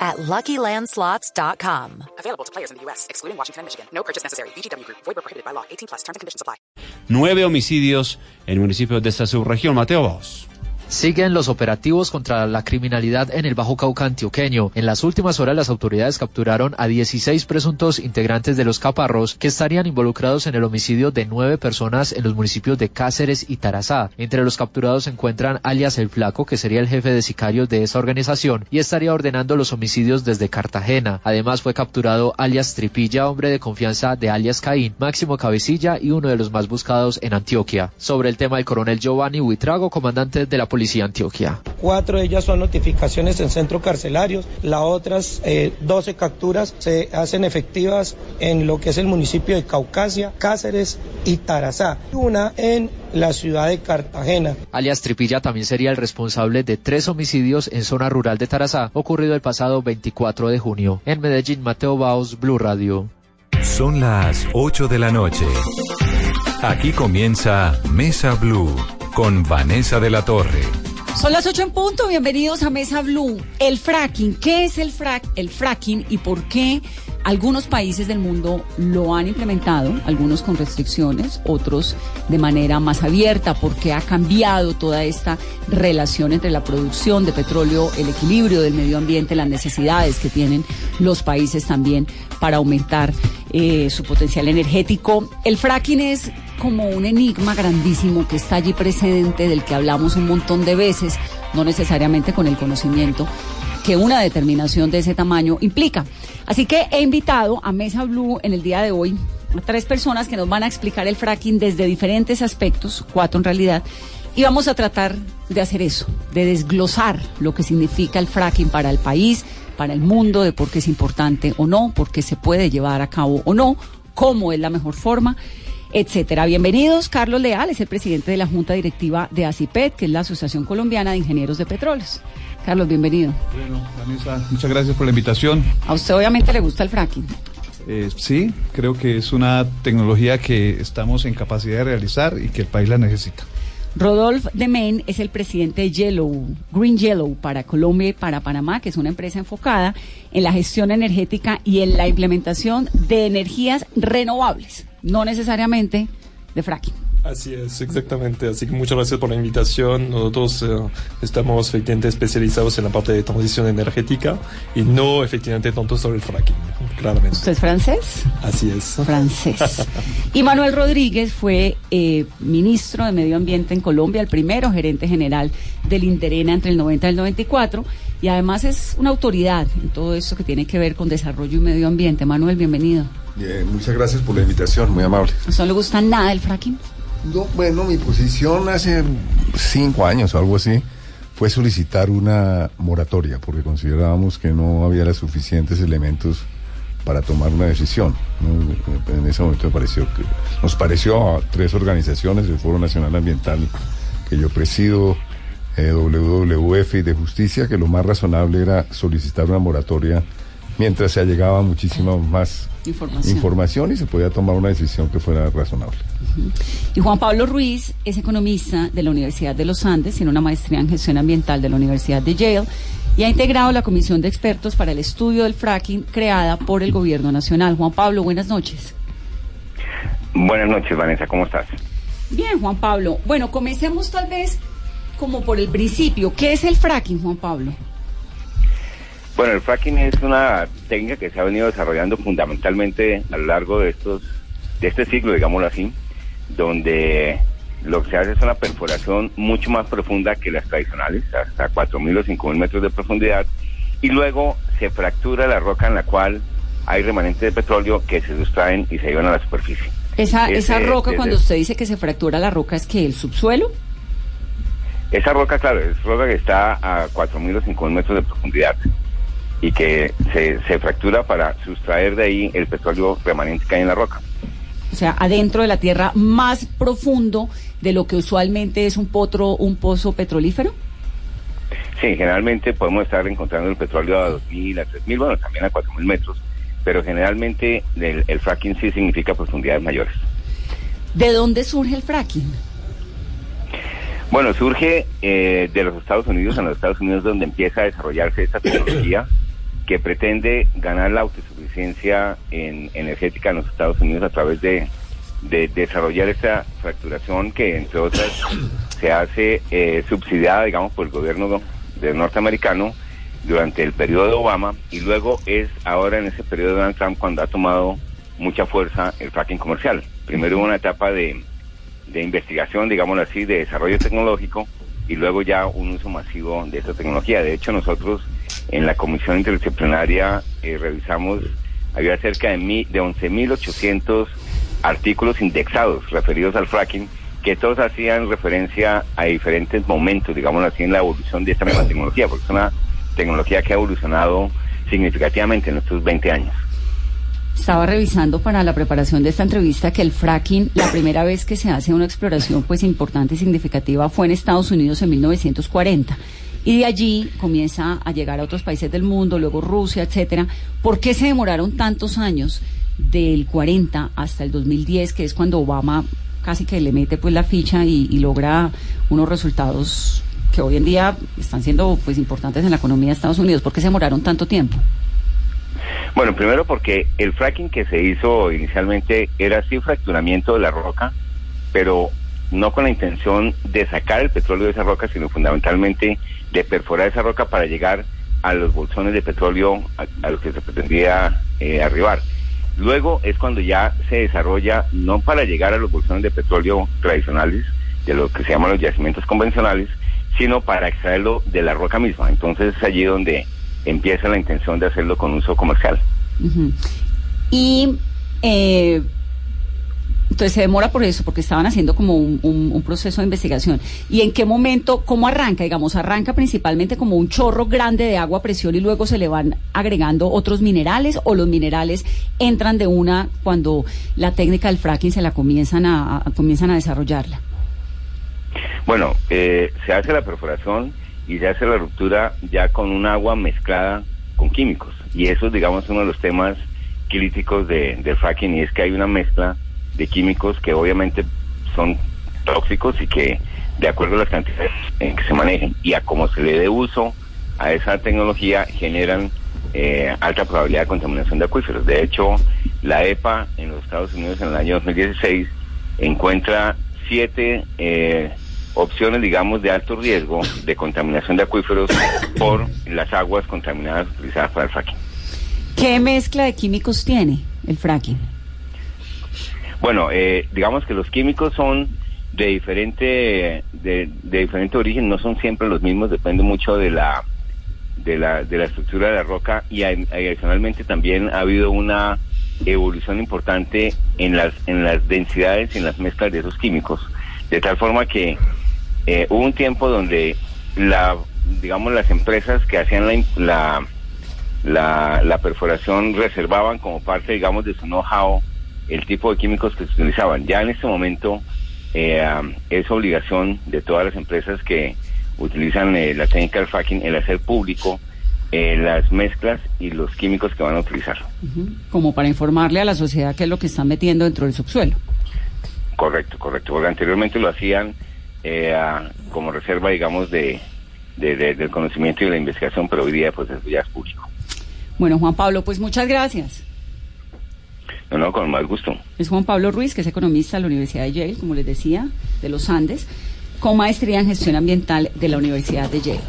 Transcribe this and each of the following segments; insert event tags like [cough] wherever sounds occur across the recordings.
at LuckyLandSlots.com. Available to players in the U.S., excluding Washington and Michigan. No purchase necessary. VGW Group. Void where prohibited by law. 18 plus. Terms and conditions apply. Nueve homicidios en municipios de esta subregión. Mateo Baos. Siguen los operativos contra la criminalidad en el Bajo Cauca antioqueño. En las últimas horas las autoridades capturaron a 16 presuntos integrantes de los caparros que estarían involucrados en el homicidio de nueve personas en los municipios de Cáceres y Tarazá. Entre los capturados se encuentran alias El Flaco, que sería el jefe de sicarios de esa organización y estaría ordenando los homicidios desde Cartagena. Además fue capturado alias Tripilla, hombre de confianza de alias Caín, Máximo Cabecilla y uno de los más buscados en Antioquia. Sobre el tema el coronel Giovanni Huitrago, comandante de la policía Policía Antioquia. Cuatro de ellas son notificaciones en centros carcelarios, las otras eh, 12 capturas se hacen efectivas en lo que es el municipio de Caucasia, Cáceres y Tarazá, una en la ciudad de Cartagena. Alias Tripilla también sería el responsable de tres homicidios en zona rural de Tarazá, ocurrido el pasado 24 de junio. En Medellín, Mateo Baos, Blue Radio. Son las 8 de la noche. Aquí comienza Mesa Blue Vanessa de la Torre. Son las 8 en punto, bienvenidos a Mesa Blue. El fracking, ¿qué es el, frac el fracking y por qué algunos países del mundo lo han implementado, algunos con restricciones, otros de manera más abierta, porque ha cambiado toda esta relación entre la producción de petróleo, el equilibrio del medio ambiente, las necesidades que tienen los países también para aumentar eh, su potencial energético. El fracking es como un enigma grandísimo que está allí presente, del que hablamos un montón de veces, no necesariamente con el conocimiento que una determinación de ese tamaño implica. Así que he invitado a Mesa Blue en el día de hoy a tres personas que nos van a explicar el fracking desde diferentes aspectos, cuatro en realidad, y vamos a tratar de hacer eso, de desglosar lo que significa el fracking para el país, para el mundo, de por qué es importante o no, por qué se puede llevar a cabo o no, cómo es la mejor forma etcétera. Bienvenidos, Carlos Leal es el presidente de la Junta Directiva de ACIPET, que es la Asociación Colombiana de Ingenieros de Petróleos. Carlos, bienvenido. Bueno, Vanessa, muchas gracias por la invitación. A usted obviamente le gusta el fracking. Eh, sí, creo que es una tecnología que estamos en capacidad de realizar y que el país la necesita. Rodolph de Main es el presidente de Yellow, Green Yellow para Colombia y para Panamá, que es una empresa enfocada en la gestión energética y en la implementación de energías renovables, no necesariamente de fracking. Así es, exactamente. Así que muchas gracias por la invitación. Nosotros eh, estamos efectivamente especializados en la parte de transición energética y no efectivamente tanto sobre el fracking, claramente. ¿Usted es francés? Así es. Francés. [laughs] y Manuel Rodríguez fue eh, ministro de Medio Ambiente en Colombia, el primero gerente general del Interena entre el 90 y el 94 y además es una autoridad en todo esto que tiene que ver con desarrollo y medio ambiente. Manuel, bienvenido. Bien, muchas gracias por la invitación, muy amable. ¿A usted no le gusta nada el fracking? No, bueno, mi posición hace cinco años o algo así fue solicitar una moratoria porque considerábamos que no había los suficientes elementos para tomar una decisión. En ese momento me pareció que nos pareció a tres organizaciones, el Foro Nacional Ambiental que yo presido, eh, WWF y de Justicia, que lo más razonable era solicitar una moratoria mientras se allegaba muchísima más Información. información y se podía tomar una decisión que fuera razonable. Y Juan Pablo Ruiz es economista de la Universidad de los Andes, tiene una maestría en gestión ambiental de la Universidad de Yale y ha integrado la comisión de expertos para el estudio del fracking creada por el gobierno nacional. Juan Pablo, buenas noches. Buenas noches, Vanessa, ¿cómo estás? Bien, Juan Pablo. Bueno, comencemos tal vez como por el principio. ¿Qué es el fracking, Juan Pablo? Bueno, el fracking es una técnica que se ha venido desarrollando fundamentalmente a lo largo de estos de este siglo, digámoslo así, donde lo que se hace es una perforación mucho más profunda que las tradicionales, hasta 4.000 o 5.000 metros de profundidad, y luego se fractura la roca en la cual hay remanentes de petróleo que se sustraen y se llevan a la superficie. Esa, Ese- esa roca, cuando usted dice que se fractura la roca, ¿es que el subsuelo? Esa roca, claro, es roca que está a 4.000 o 5.000 metros de profundidad y que se, se fractura para sustraer de ahí el petróleo remanente que hay en la roca. o sea, adentro de la tierra más profundo de lo que usualmente es un potro, un pozo petrolífero? Sí, generalmente podemos estar encontrando el petróleo a 2.000, a 3.000, bueno, también a 4.000 metros, pero generalmente el, el fracking sí significa profundidades mayores. ¿De dónde surge el fracking? Bueno, surge eh, de los Estados Unidos, en los Estados Unidos donde empieza a desarrollarse esta tecnología que pretende ganar la autosuficiencia en energética en los Estados Unidos a través de, de desarrollar esta fracturación que, entre otras, se hace eh, subsidiada, digamos, por el gobierno de norteamericano durante el periodo de Obama y luego es ahora en ese periodo de Donald Trump cuando ha tomado mucha fuerza el fracking comercial. Primero hubo una etapa de, de investigación, digámoslo así, de desarrollo tecnológico y luego ya un uso masivo de esta tecnología. De hecho, nosotros en la comisión interdisciplinaria eh, revisamos, había cerca de, de 11.800 artículos indexados referidos al fracking que todos hacían referencia a diferentes momentos, digámoslo así, en la evolución de esta misma tecnología, porque es una tecnología que ha evolucionado significativamente en estos 20 años. Estaba revisando para la preparación de esta entrevista que el fracking, la primera vez que se hace una exploración pues importante y significativa fue en Estados Unidos en 1940 y de allí comienza a llegar a otros países del mundo, luego Rusia, etcétera. ¿Por qué se demoraron tantos años del 40 hasta el 2010, que es cuando Obama casi que le mete pues la ficha y, logra unos resultados que hoy en día están siendo pues importantes en la economía de Estados Unidos? ¿Por qué se demoraron tanto tiempo? Bueno, primero porque el fracking que se hizo inicialmente era así fracturamiento de la roca, pero no con la intención de sacar el petróleo de esa roca, sino fundamentalmente de perforar esa roca para llegar a los bolsones de petróleo a, los que se pretendía eh, arribar. Luego es cuando ya se desarrolla, no para llegar a los bolsones de petróleo tradicionales, de lo que se llaman los yacimientos convencionales, sino para extraerlo de la roca misma. Entonces es allí donde empieza la intención de hacerlo con uso comercial. Y eh, entonces se demora por eso, porque estaban haciendo como un, proceso de investigación. ¿Y en qué momento, cómo arranca? Digamos, arranca principalmente como un chorro grande de agua a presión y luego se le van agregando otros minerales o los minerales entran de una cuando la técnica del fracking se la comienzan a, comienzan a desarrollarla. Bueno, eh, se hace la perforación y se hace la ruptura ya con un agua mezclada con químicos. Y eso es, digamos, uno de los temas críticos de, del fracking y es que hay una mezcla de químicos que obviamente son tóxicos y que de acuerdo a las cantidades en que se manejen y a cómo se le dé uso a esa tecnología generan eh, alta probabilidad de contaminación de acuíferos. De hecho, la EPA en los Estados Unidos en el año 2016 encuentra siete eh, opciones, digamos, de alto riesgo de contaminación de acuíferos por las aguas contaminadas utilizadas para el fracking. ¿Qué mezcla de químicos tiene el fracking? Bueno, eh, digamos que los químicos son de diferente de, de, diferente origen, no son siempre los mismos, depende mucho de la de la, de la estructura de la roca y adicionalmente también ha habido una evolución importante en las en las densidades y en las mezclas de esos químicos, de tal forma que eh, hubo un tiempo donde la digamos las empresas que hacían la, la la, la perforación reservaban como parte digamos de su know-how el tipo de químicos que se utilizaban. Ya en este momento eh, es obligación de todas las empresas que utilizan eh, la técnica del fracking el hacer público eh, las mezclas y los químicos que van a utilizar. Uh -huh. Como para informarle a la sociedad qué es lo que están metiendo dentro del subsuelo. Correcto, correcto. Porque anteriormente lo hacían a, como reserva, digamos, de, de, de, del conocimiento y de la investigación, pero hoy día pues eso ya es público. Bueno, Juan Pablo, pues muchas gracias. No, no, con más gusto. Es Juan Pablo Ruiz, que es economista de la Universidad de Yale, como les decía, de los Andes, con maestría en gestión ambiental de la Universidad de Yale.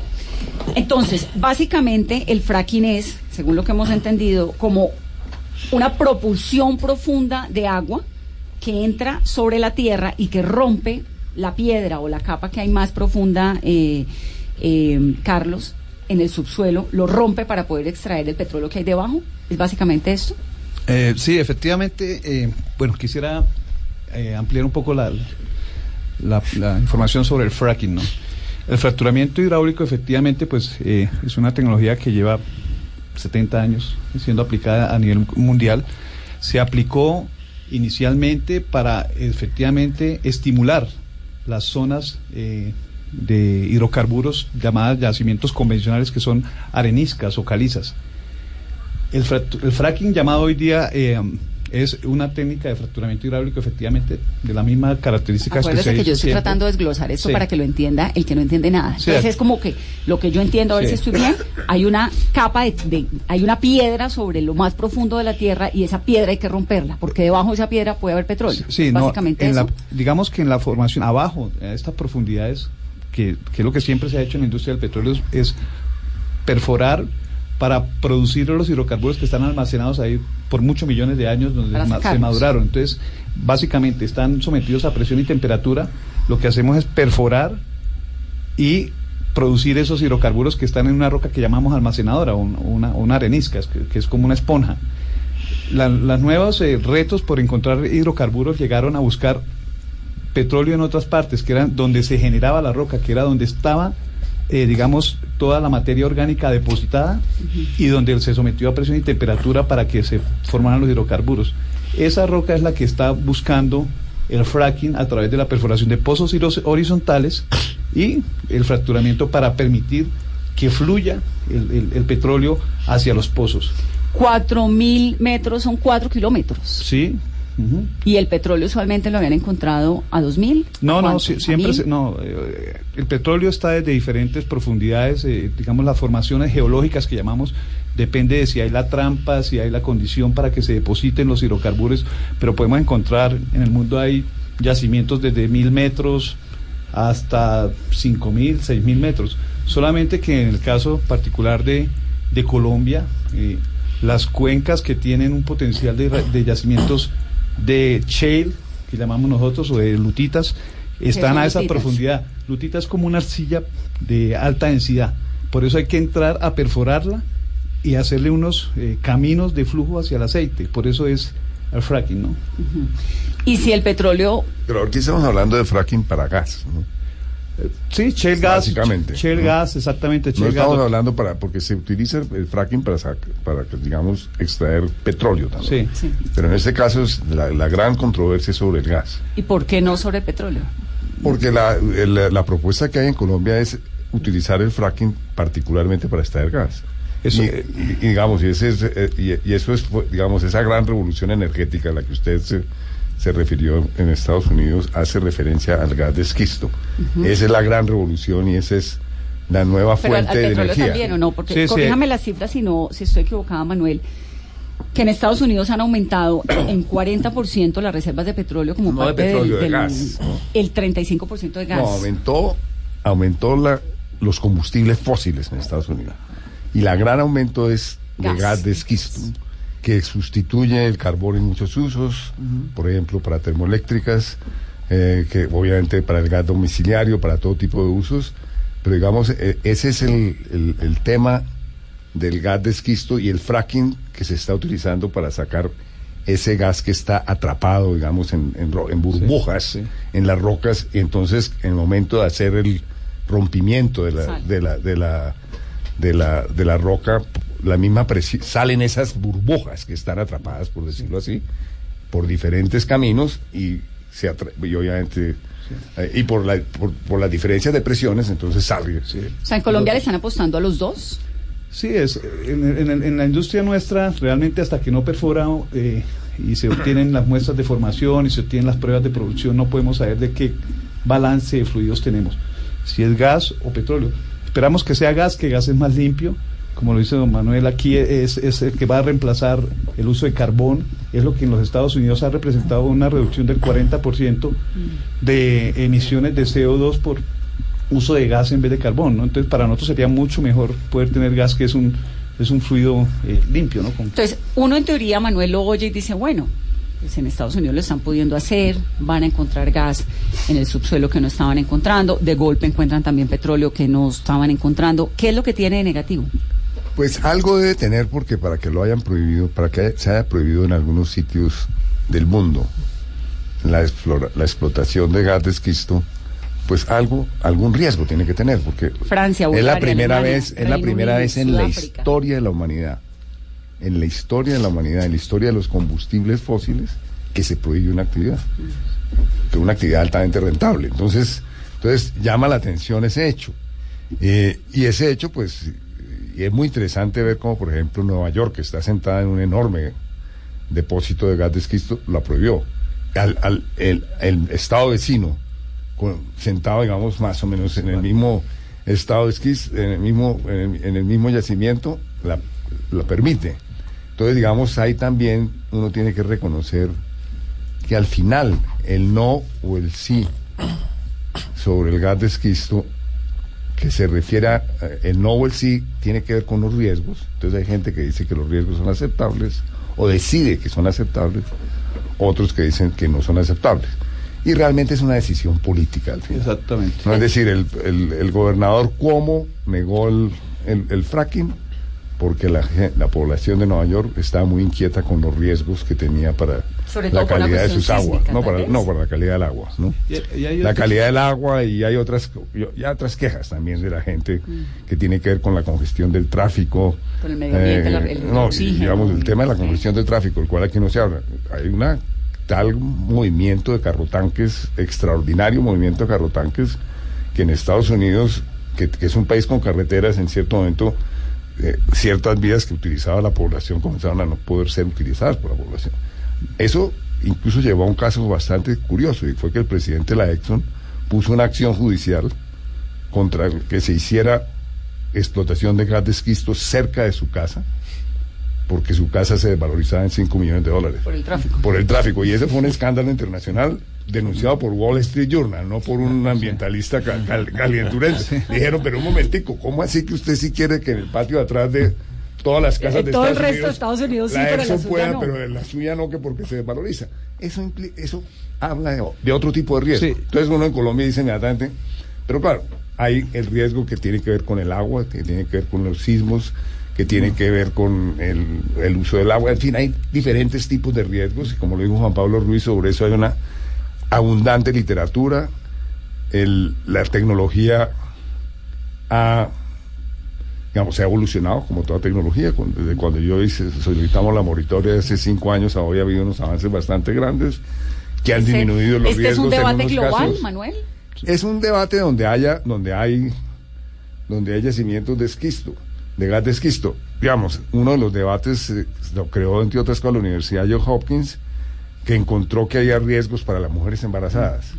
Entonces, básicamente el fracking es, según lo que hemos entendido, como una propulsión profunda de agua que entra sobre la tierra y que rompe la piedra o la capa que hay más profunda, eh, eh, Carlos, en el subsuelo, lo rompe para poder extraer el petróleo que hay debajo. ¿Es básicamente esto? Eh, sí, efectivamente, eh, bueno, quisiera eh, ampliar un poco la, la, la, información sobre el fracking, ¿no? El fracturamiento hidráulico efectivamente pues es una tecnología que lleva 70 años siendo aplicada a nivel mundial. Se aplicó inicialmente para efectivamente estimular las zonas eh, de hidrocarburos llamadas yacimientos convencionales que son areniscas o calizas. El, el fracking llamado hoy día eh, es una técnica de fracturamiento hidráulico efectivamente de la misma características que Acuérdese se que, hizo yo estoy siempre. tratando de desglosar esto Sí. para que lo entienda el que no entiende nada. Sí. Entonces es como que lo que yo entiendo, a ver Sí. si estoy bien, hay una capa de, de- hay una piedra sobre lo más profundo de la tierra y esa piedra hay que romperla, porque debajo de esa piedra puede haber petróleo. Sí, no, básicamente en eso. la- digamos que en la formación, abajo, a estas profundidades, que, que es lo que siempre se ha hecho en la industria del petróleo, es perforar para producir los hidrocarburos que están almacenados ahí por muchos millones de años donde se maduraron. Entonces, básicamente están sometidos a presión y temperatura. Lo que hacemos es perforar y producir esos hidrocarburos que están en una roca que llamamos almacenadora, un- una, una arenisca, que es como una esponja. La- las nuevos eh, retos por encontrar hidrocarburos llegaron a buscar petróleo en otras partes, que eran donde se generaba la roca, que era donde estaba, eh, digamos, toda la materia orgánica depositada y donde se sometió a presión y temperatura para que se formaran los hidrocarburos. Esa roca es la que está buscando el fracking a través de la perforación de pozos horizontales y el fracturamiento para permitir que fluya el, el- el petróleo hacia los pozos. Cuatro mil metros son cuatro kilómetros. ¿Sí? Y el petróleo usualmente lo habían encontrado a dos mil. No, ¿A no, siempre, se- no, eh, el petróleo está desde diferentes profundidades, eh, digamos las formaciones geológicas que llamamos, depende de si hay la trampa, si hay la condición para que se depositen los hidrocarburos, pero podemos encontrar, en el mundo hay yacimientos desde mil metros hasta cinco mil, seis mil metros, solamente que en el caso particular de, de Colombia, eh, las cuencas que tienen un potencial de, de yacimientos de shale, que llamamos nosotros, o de lutitas, están a esa lutitas? profundidad. Lutita es como una arcilla de alta densidad. Por eso hay que entrar a perforarla y hacerle unos eh, caminos de flujo hacia el aceite. Por eso es el fracking, ¿no? Y si el petróleo Pero aquí estamos hablando de fracking para gas. ¿no? Sí, shale gas. Básicamente. ¿no? gas, exactamente. No estamos gas. hablando para, porque se utiliza el fracking para, sac- para digamos, extraer petróleo también. Sí. Sí. Pero en este caso es la, la gran controversia sobre el gas. y por qué no sobre petróleo. Porque la, el- la propuesta que hay en Colombia es utilizar el fracking particularmente para extraer gas. Eso- y, y- y digamos, y, ese es, eh, y, y eso es, digamos, esa gran revolución energética a la que usted se, se refirió en Estados Unidos hace referencia al gas de esquisto. Esa es la gran revolución y esa es la nueva Pero fuente al de energía. también, ¿o no? Porque Sí, sí. corríjame las cifras si no, si estoy equivocada, Manuel. Que en Estados Unidos han aumentado en 40% las reservas de petróleo como No de parte del- petróleo, de del, gas. el 35% de gas. No, aumentó, aumentó la, los combustibles fósiles en Estados Unidos. Y la gran aumento es de Gas. gas, de esquisto, que sustituye el carbón en muchos usos, por ejemplo, para termoeléctricas, eh, que obviamente para el gas domiciliario, para todo tipo de usos. Pero digamos, eh, ese es el, el- el tema del gas de esquisto y el fracking que se está utilizando para sacar ese gas que está atrapado, digamos, en, en burbujas, sí. en las rocas, y entonces en el momento de hacer el rompimiento de la, de la, de la, de la, de la roca, la misma presión, salen esas burbujas que están atrapadas, por decirlo así, por diferentes caminos y se atra- y obviamente eh, y por la por, por las diferencias de presiones entonces sale O sea, en Colombia le están apostando a los dos. Sí, es, en, en- en la industria nuestra, realmente hasta que no perfora eh, y se obtienen las muestras de formación y se obtienen las pruebas de producción, no podemos saber de qué balance de fluidos tenemos, si es gas o petróleo. Esperamos que sea gas, que gas es más limpio, como lo dice don Manuel, aquí es, es el que va a reemplazar el uso de carbón, es lo que en los Estados Unidos ha representado una reducción del 40% de emisiones de CO2 por uso de gas en vez de carbón, ¿no? Entonces para nosotros sería mucho mejor poder tener gas que es un es un fluido eh, limpio, ¿no? Entonces, uno en teoría, Manuel lo oye y dice, bueno, pues en Estados Unidos lo están pudiendo hacer, van a encontrar gas en el subsuelo que no estaban encontrando, de golpe encuentran también petróleo que no estaban encontrando. ¿Qué es lo que tiene de negativo? Pues algo debe tener porque para que lo hayan prohibido, para que se haya prohibido en algunos sitios del mundo la, explora- la explotación de gas de esquisto, pues algo, algún riesgo tiene que tener porque Francia, es Bulgaria, la primera Alemania, vez, es la primera vez en la historia de la humanidad, en la historia de la humanidad, en la historia de los combustibles fósiles, que se prohíbe una actividad, que es una actividad altamente rentable. Entonces, entonces llama la atención ese hecho. Eh, y ese hecho, pues, y es muy interesante ver cómo, por ejemplo, Nueva York, que está sentada en un enorme depósito de gas de esquisto, la prohibió. Al, al- el, el estado vecino, con- sentado, digamos, más o menos en el mismo estado de esquís, en el mismo, en el, en el mismo yacimiento, la, la permite. Entonces, digamos, ahí también uno tiene que reconocer que al final el no o el sí sobre el gas de esquisto que se refiere a eh, el no o el sí tiene que ver con los riesgos. Entonces hay gente que dice que los riesgos son aceptables o decide que son aceptables, otros que dicen que no son aceptables. Y realmente es una decisión política al final. Exactamente. No es decir, el, el- el gobernador Cuomo negó el- el fracking porque la, la población de Nueva York estaba muy inquieta con los riesgos que tenía para Sobre la calidad de sus aguas, no para, no para la calidad del agua, ¿no? Y- y la calidad del agua y hay otras ya otras quejas también de la gente que tiene que ver con la congestión del tráfico Con el medio ambiente, la- el- el no y, oxígeno. digamos el tema de la congestión del tráfico el cual aquí no se habla. Hay una tal movimiento de carrotanques extraordinario movimiento de carrotanques que en Estados Unidos que, que es un país con carreteras en cierto momento eh, ciertas vías que utilizaba la población comenzaron a no poder ser utilizadas por la población. Eso incluso llevó a un caso bastante curioso y fue que el presidente de la Exxon puso una acción judicial contra el que se hiciera explotación de gas de esquisto cerca de su casa porque su casa se desvalorizaba en 5 millones de dólares. Por el tráfico. por el tráfico. Y ese fue un escándalo internacional denunciado por Wall Street Journal, no por un ambientalista ca- cal- calienturense. [laughs] Dijeron, pero un momentico, ¿cómo así que usted sí quiere que en el patio de atrás de todas las casas En de todo el Estados resto de Unidos, Estados Unidos sí, la pero la suya pueda, no? pero la suya no, que porque se desvaloriza? Eso, impli- eso habla de, de otro tipo de riesgo. Sí. Entonces uno en Colombia dice inmediatamente, pero claro, hay el riesgo que tiene que ver con el agua, que tiene que ver con los sismos, que tiene que ver con el, el uso del agua. En fin, hay diferentes tipos de riesgos y como lo dijo Juan Pablo Ruiz, sobre eso hay una abundante literatura. El, la tecnología ha, digamos, se ha evolucionado como toda tecnología. Cuando- Desde cuando yo hice, solicitamos la moratoria hace cinco años a hoy ha habido unos avances bastante grandes que han disminuido los este es riesgos un debate en unos global, casos. Manuel. Es un debate donde haya, donde hay, donde hay yacimientos de esquisto, de gas de esquisto. Digamos, uno de los debates eh, lo creó entre otras con la Universidad Johns Hopkins, que encontró que había riesgos para las mujeres embarazadas.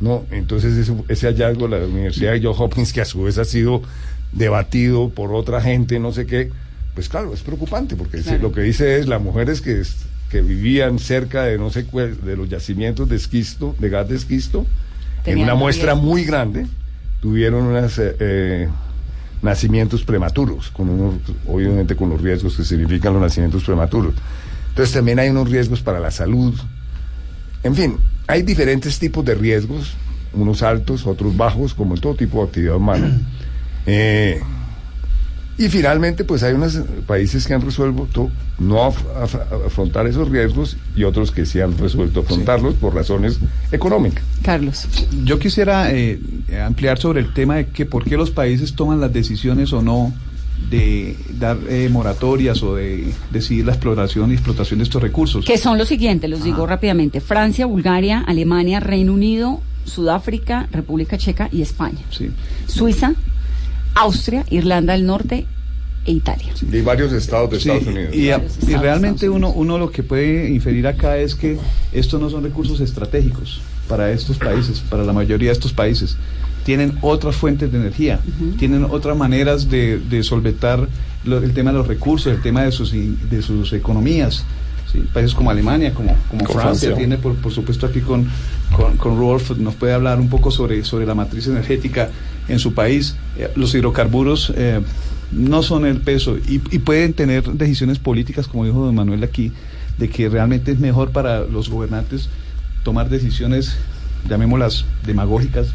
No, entonces ese, ese hallazgo de la Universidad de Johns Hopkins, que a su vez ha sido debatido por otra gente, no sé qué, pues claro, es preocupante, porque se- lo que dice es las mujeres que, que vivían cerca de no sé cuál- de los yacimientos de esquisto, de gas de esquisto, en una muestra muy grande, tuvieron unos nacimientos prematuros, con unos, obviamente con los riesgos que significan los nacimientos prematuros. Entonces también hay unos riesgos para la salud. En fin, hay diferentes tipos de riesgos, unos altos, otros bajos, como en todo tipo de actividad humana. [clears throat] Eh, y finalmente, pues hay unos países que han resuelto no af- af- afrontar esos riesgos y otros que sí han resuelto afrontarlos por razones económicas. Carlos. Yo quisiera eh, ampliar sobre el tema de que por qué los países toman las decisiones o no de dar eh, moratorias o de decidir la exploración y explotación de estos recursos. Que son los siguientes, los digo rápidamente. Francia, Bulgaria, Alemania, Reino Unido, Sudáfrica, República Checa y España. Sí. Suiza, Austria, Irlanda del Norte e Italia. Y varios estados de Sí, Estados Unidos. y, a- realmente uno, uno lo que puede inferir acá es que estos no son recursos estratégicos para estos países, para la mayoría de estos países. Tienen otras fuentes de energía, tienen otras maneras de, de solventar lo- el tema de los recursos, el tema de sus, in- de sus economías. ¿sí? Países como Alemania, como, como Francia, Francia. tiene por, por supuesto aquí con, con, con Rolf, nos puede hablar un poco sobre, sobre la matriz energética en su país. Eh, los hidrocarburos eh, no son el peso y, y pueden tener decisiones políticas, como dijo don Manuel aquí, de que realmente es mejor para los gobernantes tomar decisiones, llamémoslas demagógicas,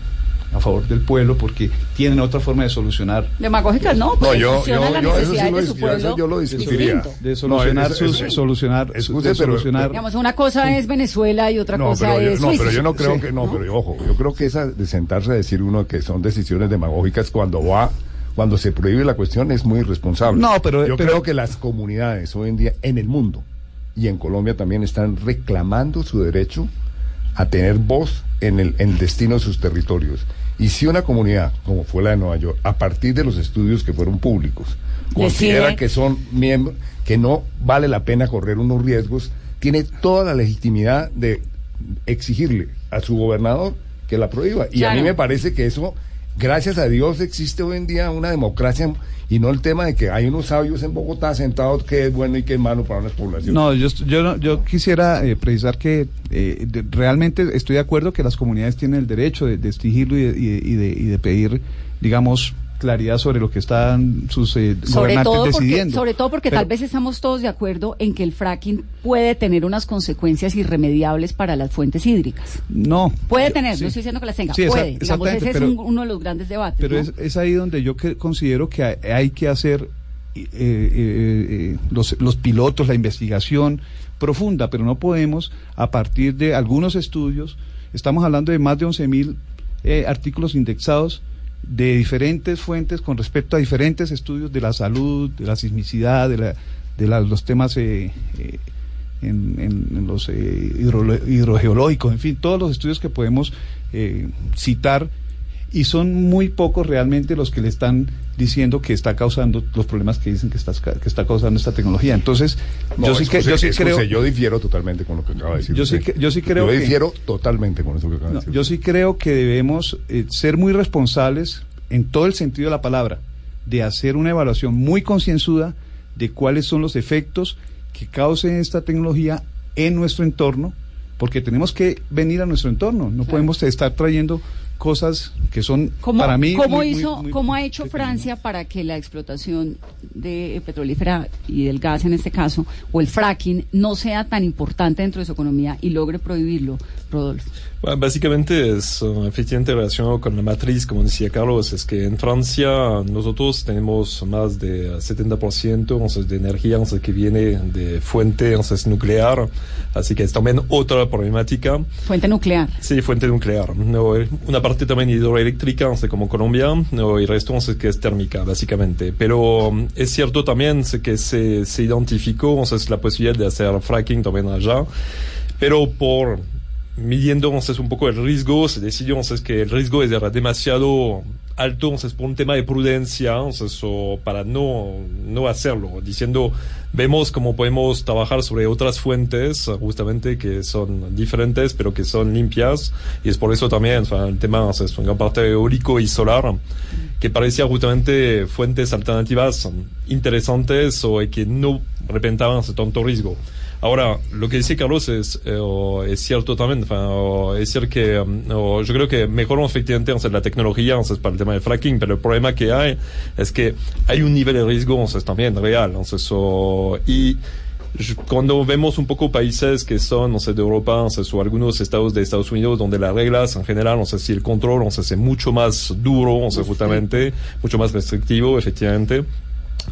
a favor del pueblo, porque tienen otra forma de solucionar Demagógicas no, No, porque yo, funciona yo, la yo, eso sí lo, de su dis- yo- pueblo. yo lo discutiría. de solucionar No, es- sus es- solucionar excuse, de pero- solucionar Digamos, una cosa es Venezuela y otra No, cosa pero yo, es no, Suiza. pero yo no creo Sí. que, no, pero yo, ojo, yo creo que esa de sentarse a decir uno que son decisiones demagógicas cuando va, cuando se prohíbe la cuestión es muy irresponsable. No, pero- yo pero- creo que las comunidades hoy en día en el mundo, y en Colombia también están reclamando su derecho a tener voz en el, en el destino de sus territorios. Y si una comunidad, como fue la de Nueva York, a partir de los estudios que fueron públicos, considera que son miembros, que no vale la pena correr unos riesgos, tiene toda la legitimidad de exigirle a su gobernador que la prohíba. Y a mí me parece que eso, gracias a Dios, existe hoy en día una democracia y no el tema de que hay unos sabios en Bogotá sentados que es bueno y que es malo para unas poblaciones. No, yo, yo, yo quisiera eh, precisar que eh, realmente estoy de acuerdo que las comunidades tienen el derecho de, exigirlo y de- y de- y de pedir, digamos, claridad sobre lo que están sus eh, Sobre gobernantes todo, porque, decidiendo. sobre todo porque Pero- tal vez estamos todos de acuerdo en que el fracking puede tener unas consecuencias irremediables para las fuentes hídricas. No. Puede Yo- tener, sí. no estoy diciendo que las tenga, Sí, esa- puede. Digamos, ese pero- es un- uno de los grandes debates. Pero ¿no? es, es ahí donde yo que- considero que hay, hay que hacer eh, eh, eh, los, los pilotos, la investigación profunda, pero no podemos, a partir de algunos estudios, estamos hablando de más de 11 mil artículos indexados de diferentes fuentes con respecto a diferentes estudios de la salud, de la sismicidad, de, la, de los temas eh, eh, en, en- los eh, hidrogeológicos, en fin, todos los estudios que podemos eh, citar y son muy pocos realmente los que le están diciendo que está causando los problemas que dicen que está, que está causando esta tecnología. Entonces, No, yo sí que yo sí excuse, creo yo difiero totalmente con lo que acaba de decir. Yo sí que- yo sí creo Yo que- difiero totalmente con eso que acaba de no, decir. yo sí creo que debemos eh, ser muy responsables en todo el sentido de la palabra, de hacer una evaluación muy concienzuda de cuáles son los efectos que cause esta tecnología en nuestro entorno, porque tenemos que venir a nuestro entorno, no podemos estar trayendo cosas que son ¿Cómo, para mí cómo muy- muy- hizo, muy- cómo ha hecho Francia para que la explotación de petrolífera y del gas en este caso, o el fracking, no sea tan importante dentro de su economía y logre prohibirlo, Rodolfo? Bueno, básicamente es efectivamente relacionado con la matriz, como decía Carlos, es que en Francia nosotros tenemos más de 70% entonces, de energía entonces, que viene de fuente entonces, nuclear, así que es también otra problemática. Fuente nuclear. Sí, fuente nuclear. No, eh, una parte también hidroeléctrica, entonces, como Colombia, no, y el resto entonces, que es térmica, básicamente. Pero um, es cierto también que se, se identificó entonces, la posibilidad de hacer fracking también allá, pero por midiendo entonces, un poco el riesgo, se decidió entonces, que el riesgo era demasiado alto entonces, por un tema de prudencia, entonces, o para no, no hacerlo, diciendo, vemos cómo podemos trabajar sobre otras fuentes, justamente que son diferentes, pero que son limpias, y es por eso también o sea, el tema, entonces, una parte eólico y solar, que parecía justamente fuentes alternativas interesantes o que no representaban tanto riesgo. Ahora, lo que dice Carlos es, eh, o es cierto también, o es decir que o yo creo que mejoramos efectivamente la tecnología para el tema del fracking, pero el problema que hay es que hay un nivel de riesgo también real. y cuando vemos un poco países que son, no sé, de Europa, o, algunos estados de Estados Unidos, donde las reglas en general, no sé si el control, es mucho más duro, justamente, mucho más restrictivo, efectivamente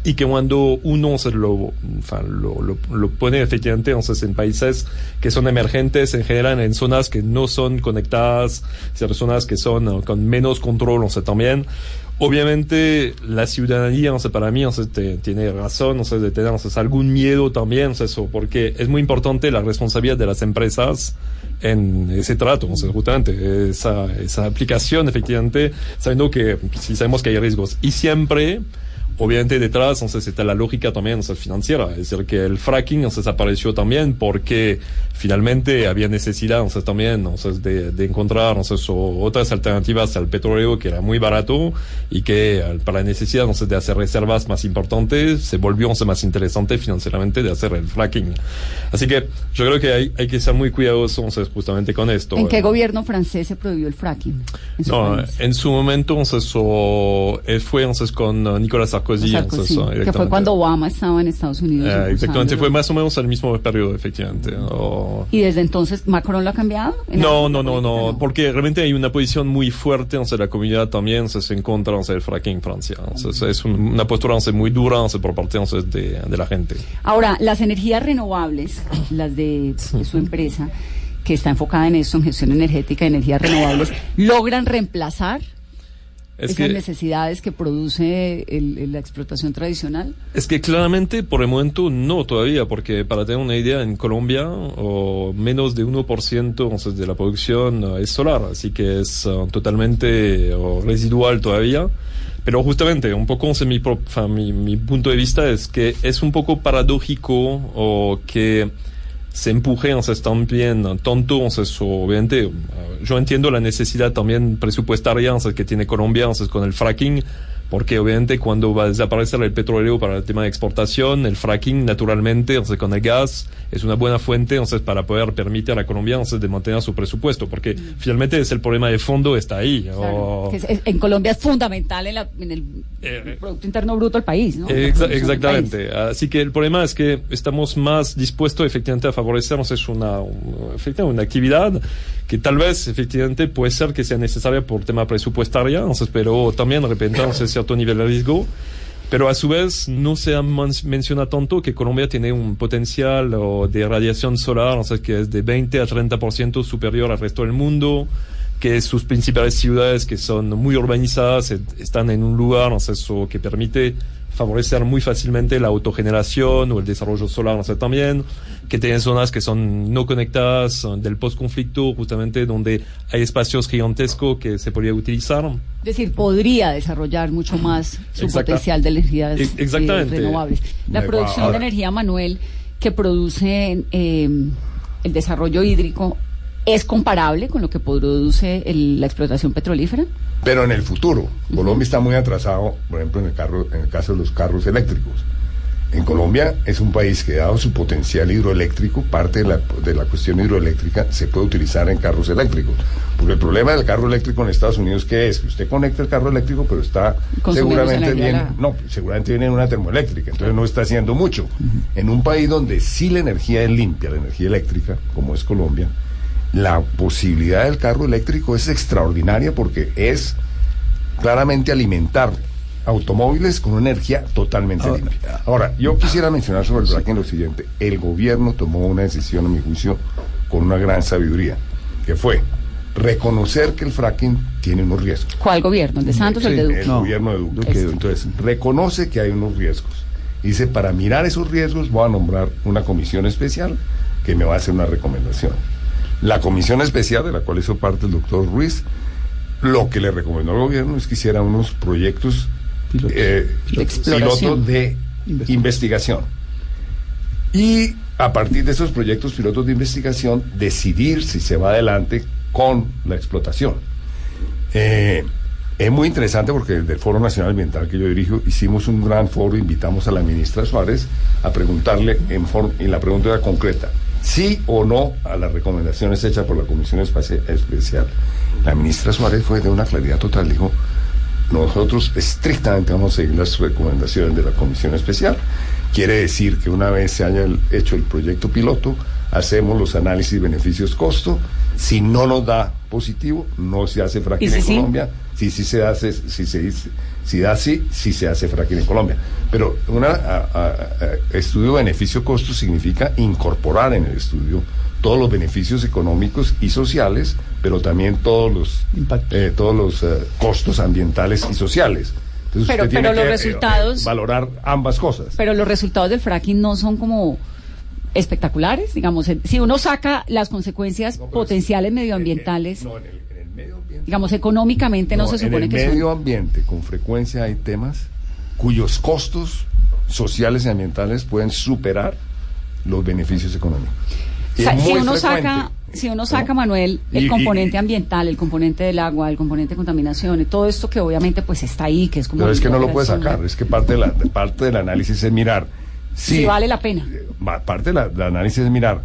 y que cuando uno se lo, sea, lo, lo, lo pone efectivamente entonces, en países que son emergentes, en general en zonas que no son conectadas, zonas que son eh, con menos control, sea, también. Obviamente la ciudadanía, sea, para mí, te- tiene razón, sea, de tener algún miedo también, eso, porque es muy importante la responsabilidad de las empresas en ese trato, sea, justamente esa, esa aplicación, efectivamente, sabiendo que si sabemos que hay riesgos y siempre obviamente detrás entonces está la lógica también entonces, financiera, es decir, que el fracking entonces apareció también porque finalmente había necesidad entonces, también entonces, de, de encontrar entonces, otras alternativas al petróleo que era muy barato y que para la necesidad entonces, de hacer reservas más importantes se volvió entonces, más interesante financieramente de hacer el fracking. Así que yo creo que hay, hay que ser muy cuidadosos entonces, justamente con esto. ¿En qué Eh, gobierno francés se prohibió el fracking? En su no, país. en su momento entonces, o, eh, fue entonces con uh, Nicolas Sarkozy. Sarkozy, entonces, que fue cuando Obama estaba en Estados Unidos. Eh, exactamente, fue más o menos al mismo periodo, efectivamente. O- ¿Y desde entonces Macron lo ha cambiado? ¿En No, algo? no, no, no, porque realmente hay una posición muy fuerte, sea, la comunidad también se en contra del fracking en Francia. Es un- una postura muy dura por parte de, de la gente. Ahora, las energías renovables, [clears throat] las de, de su empresa, que está enfocada en eso, en gestión energética, energías renovables, ¿logran reemplazar Es esas que- necesidades que produce el- la explotación tradicional? Es que claramente por el momento no todavía, porque para tener una idea, en Colombia o menos de 1% entonces, de la producción eh, es solar, así que es eh, totalmente eh, residual todavía. Pero justamente, un poco mi, mi, mi punto de vista es que es un poco paradójico o que se empuje entonces también tanto entonces obviamente eh, yo entiendo la necesidad también presupuestaria que tiene Colombia entonces, con el fracking porque obviamente cuando va a desaparecer el petróleo para el tema de exportación, el fracking naturalmente, entonces con el gas, es una buena fuente entonces para poder permitir a Colombia entonces de mantener su presupuesto, porque finalmente es el problema de fondo está ahí. Claro, o- es- es- en Colombia es fundamental en, la- en el Producto Interno Bruto del país, ¿no? Exa- exactamente. Así que el problema es que estamos más dispuestos efectivamente a favorecer entonces, una, una actividad que tal vez efectivamente puede ser que sea necesaria por tema presupuestario, entonces, pero también de repente entonces, cierto nivel de riesgo. Pero a su vez no se menciona tanto que Colombia tiene un potencial o, de radiación solar, entonces, que es de 20 a 30% superior al resto del mundo que sus principales ciudades que son muy urbanizadas et- están en un lugar no sé, eso que permite favorecer muy fácilmente la autogeneración o el desarrollo solar no sé, también, que tienen zonas que son no conectadas del postconflicto, justamente donde hay espacios gigantescos que se podría utilizar. Es decir, podría desarrollar mucho más su Exacta- potencial de energías Ex- eh, exactamente. renovables. La Me- producción de energía, Manuel, que produce eh, el desarrollo hídrico, ¿es comparable con lo que produce el- la explotación petrolífera? Pero en el futuro, Colombia está muy atrasado, por ejemplo, en el, carro, en el caso de los carros eléctricos. En Colombia es un país que, dado su potencial hidroeléctrico, parte de la, de la cuestión hidroeléctrica se puede utilizar en carros eléctricos. Porque el problema del carro eléctrico en Estados Unidos, ¿qué es? Que usted conecta el carro eléctrico, pero está seguramente la- no, seguramente viene en una termoeléctrica, entonces no está haciendo mucho. En un país donde sí la energía es limpia, la energía eléctrica, como es Colombia, la posibilidad del carro eléctrico es extraordinaria porque es claramente alimentar automóviles con una energía totalmente limpia. Ahora, yo quisiera mencionar sobre el fracking lo siguiente. El gobierno tomó una decisión, a mi juicio, con una gran sabiduría, que fue reconocer que el fracking tiene unos riesgos. ¿Cuál gobierno? ¿El de Santos o el de Duque? El gobierno de Duque. Este. Entonces, reconoce que hay unos riesgos. Dice, para mirar esos riesgos voy a nombrar una comisión especial que me va a hacer una recomendación. La comisión especial, de la cual hizo parte el doctor Ruiz, lo que le recomendó al gobierno es que hiciera unos proyectos eh, De pilotos investigación. Y a partir de esos proyectos pilotos de investigación, decidir si se va adelante con la explotación. Eh, es muy interesante porque desde el Foro Nacional Ambiental que yo dirijo hicimos un gran foro, invitamos a la ministra Suárez a preguntarle en, y la pregunta era concreta, sí o no a las recomendaciones hechas por la Comisión Especial. La ministra Suárez fue de una claridad total, dijo, nosotros estrictamente vamos a seguir las recomendaciones de la Comisión Especial. Quiere decir que una vez se haya hecho el proyecto piloto, hacemos los análisis beneficios-costo. Si no nos da positivo, no se hace fracking ¿Y si en sí? Colombia. Si sí se hace, si se dice, si da sí, si se hace fracking en Colombia. Pero un estudio beneficio-costo significa incorporar en el estudio todos los beneficios económicos y sociales, pero también todos los eh, todos los eh, costos ambientales y sociales. Entonces Pero- usted tiene pero los que, eh, valorar ambas cosas. Pero los resultados del fracking no son como espectaculares, digamos, en- si uno saca las consecuencias potenciales medioambientales, digamos, económicamente no, No, se supone en el que son- medio ambiente con frecuencia hay temas cuyos costos sociales y ambientales pueden superar los beneficios económicos. O Y sea, es si uno frecuente. saca, si uno saca, Manuel, el Y- y- componente ambiental, el componente del agua, el componente de contaminación, y todo esto que obviamente pues está ahí, que es como... Pero es que no lo puede sacar, es que parte, de la, de parte del análisis es mirar Si si vale la pena. ma- parte de del análisis es mirar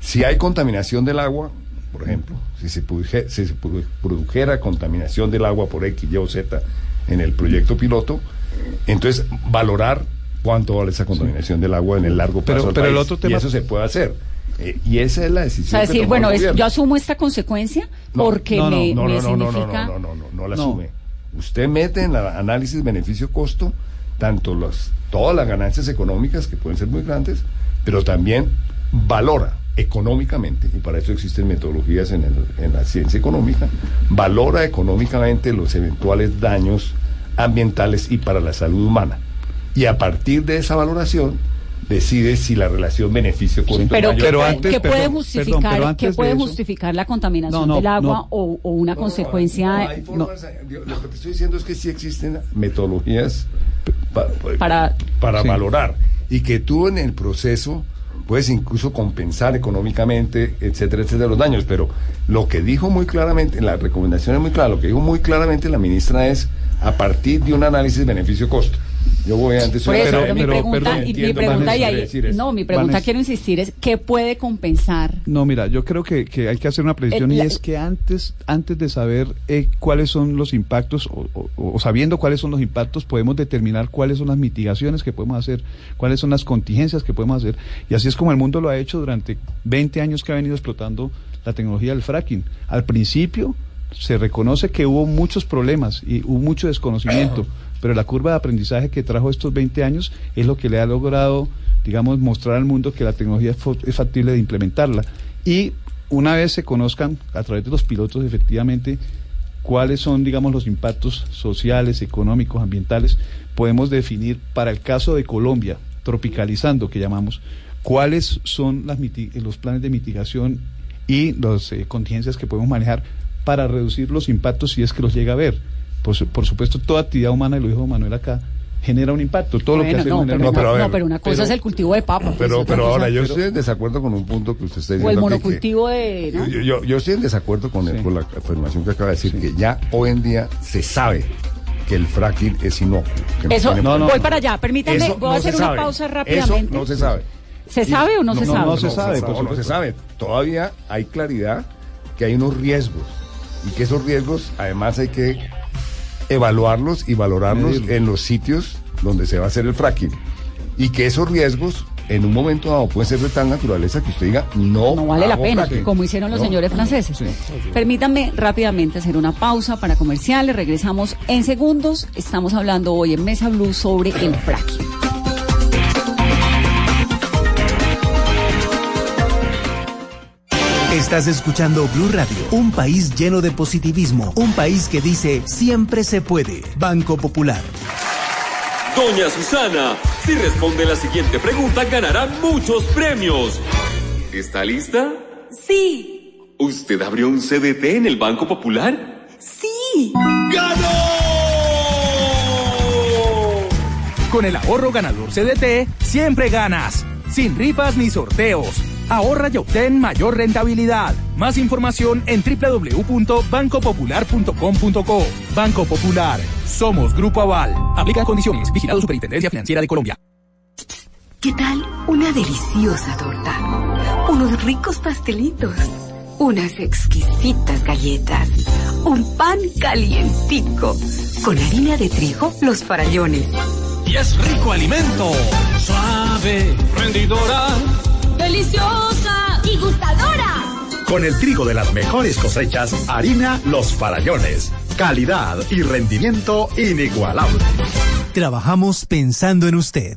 si hay contaminación del agua, por ejemplo, si se, produje- si se produ- produjera contaminación del agua por X, Y o Z en el proyecto piloto, entonces valorar cuánto vale esa contaminación del agua en el largo Pero- plazo. al pero el otro Y tema- eso se puede hacer. Eh, y esa es la O decisión. sea, que decir, tomó bueno, el es- yo asumo esta consecuencia No, porque no, no, me, no, me no, no, no, significa... no, no, no, no, no la No. asume. Usted mete en la análisis beneficio-costo tanto los, todas las ganancias económicas, que pueden ser muy grandes, pero también valora económicamente, y para eso existen metodologías en, el- en la ciencia económica, valora económicamente los eventuales daños ambientales y para la salud humana. Y a partir de esa valoración decide si la relación Pero, mayor. ¿qué, puede- antes, qué puede perdón, justificar, perdón, pero qué antes de puede eso- justificar la contaminación No, no, del agua no. o, o una consecuencia formas, eh, lo que te estoy diciendo es que sí existen metodologías pa- pa- Para- para Sí. valorar y que tú en el proceso puedes incluso compensar económicamente, etcétera, etcétera, los daños. Pero lo que dijo muy claramente, la recomendación es muy clara, lo que dijo muy claramente la ministra es a partir de un análisis beneficio-costo. Yo voy antes Por eso, pero- pero mi pero- pregunta, perdón, y mi entiendo, pregunta Vanessa, y ahí- quiere decir eso. no, mi pregunta Vanessa. quiero insistir es ¿qué puede compensar? No, mira, yo creo que, que hay que hacer una precisión Eh, y la- es que antes, antes de saber eh, cuáles son los impactos o, o- o sabiendo cuáles son los impactos, podemos determinar cuáles son las mitigaciones que podemos hacer, cuáles son las contingencias que podemos hacer. Y así es como el mundo lo ha hecho durante 20 años que ha venido explotando la tecnología del fracking. Al principio se reconoce que hubo muchos problemas y hubo mucho desconocimiento, pero la curva de aprendizaje que trajo estos 20 años es lo que le ha logrado, digamos, mostrar al mundo que la tecnología es factible de implementarla. Y una vez se conozcan a través de los pilotos efectivamente cuáles son, digamos, los impactos sociales, económicos, ambientales, podemos definir para el caso de Colombia, tropicalizando, que llamamos, cuáles son las los planes de mitigación y las eh, contingencias que podemos manejar para reducir los impactos si es que los llega a ver. Por, su- por supuesto, toda actividad humana, y lo dijo Manuel acá, genera un impacto. Todo lo que hacemos no, genera pero, un No, a ver, no, pero una cosa pero- es el cultivo de papa. pues, Pero, pero cosa- ahora yo estoy en desacuerdo con un punto que usted está o el diciendo. que- que- monocultivo de... ¿no? Yo, yo- yo estoy en desacuerdo con, el- Sí. con la afirmación que acaba de decir, que ya hoy en día se sabe que el fracking es inocuo. que no Eso, No, no. voy para allá, permítame, Eso voy a no hacer una sabe. pausa Eso rápidamente. no se sabe. ¿Se sabe o no, se no, sabe? no se sabe, por no, no se sabe. Todavía hay claridad que hay unos riesgos y que esos riesgos además hay que evaluarlos y valorarlos en los sitios donde se va a hacer el fracking. Y que esos riesgos en un momento dado pueden ser de tal naturaleza que usted diga no no vale la pena, fracking". como hicieron los No. señores franceses. Permítanme rápidamente hacer una pausa para comerciales. Regresamos en segundos. Estamos hablando hoy en Mesa Blue sobre el fracking. Estás escuchando Blue Radio, un país lleno de positivismo, un país que dice siempre se puede. Banco Popular. Doña Susana, si responde la siguiente pregunta ganará muchos premios. ¿Está lista? Sí, ¿Usted abrió un CDT en el Banco Popular? sí. Con el ahorro ganador CDT, siempre ganas. Sin rifas ni sorteos. Ahorra y obtén mayor rentabilidad. Más información en www.bancopopular.com.co. Banco Popular. Somos Grupo Aval. Aplican condiciones. Vigilado Superintendencia Financiera de Colombia. ¿Qué tal una deliciosa torta? Unos ricos pastelitos. Unas exquisitas galletas. Un pan calientico. Con harina de trigo, los farallones. Y es rico alimento. Suave, rendidora. ¡Deliciosa! ¡Y gustadora! Con el trigo de las mejores cosechas, harina Los Farallones. Calidad y rendimiento inigualable. Trabajamos pensando en usted.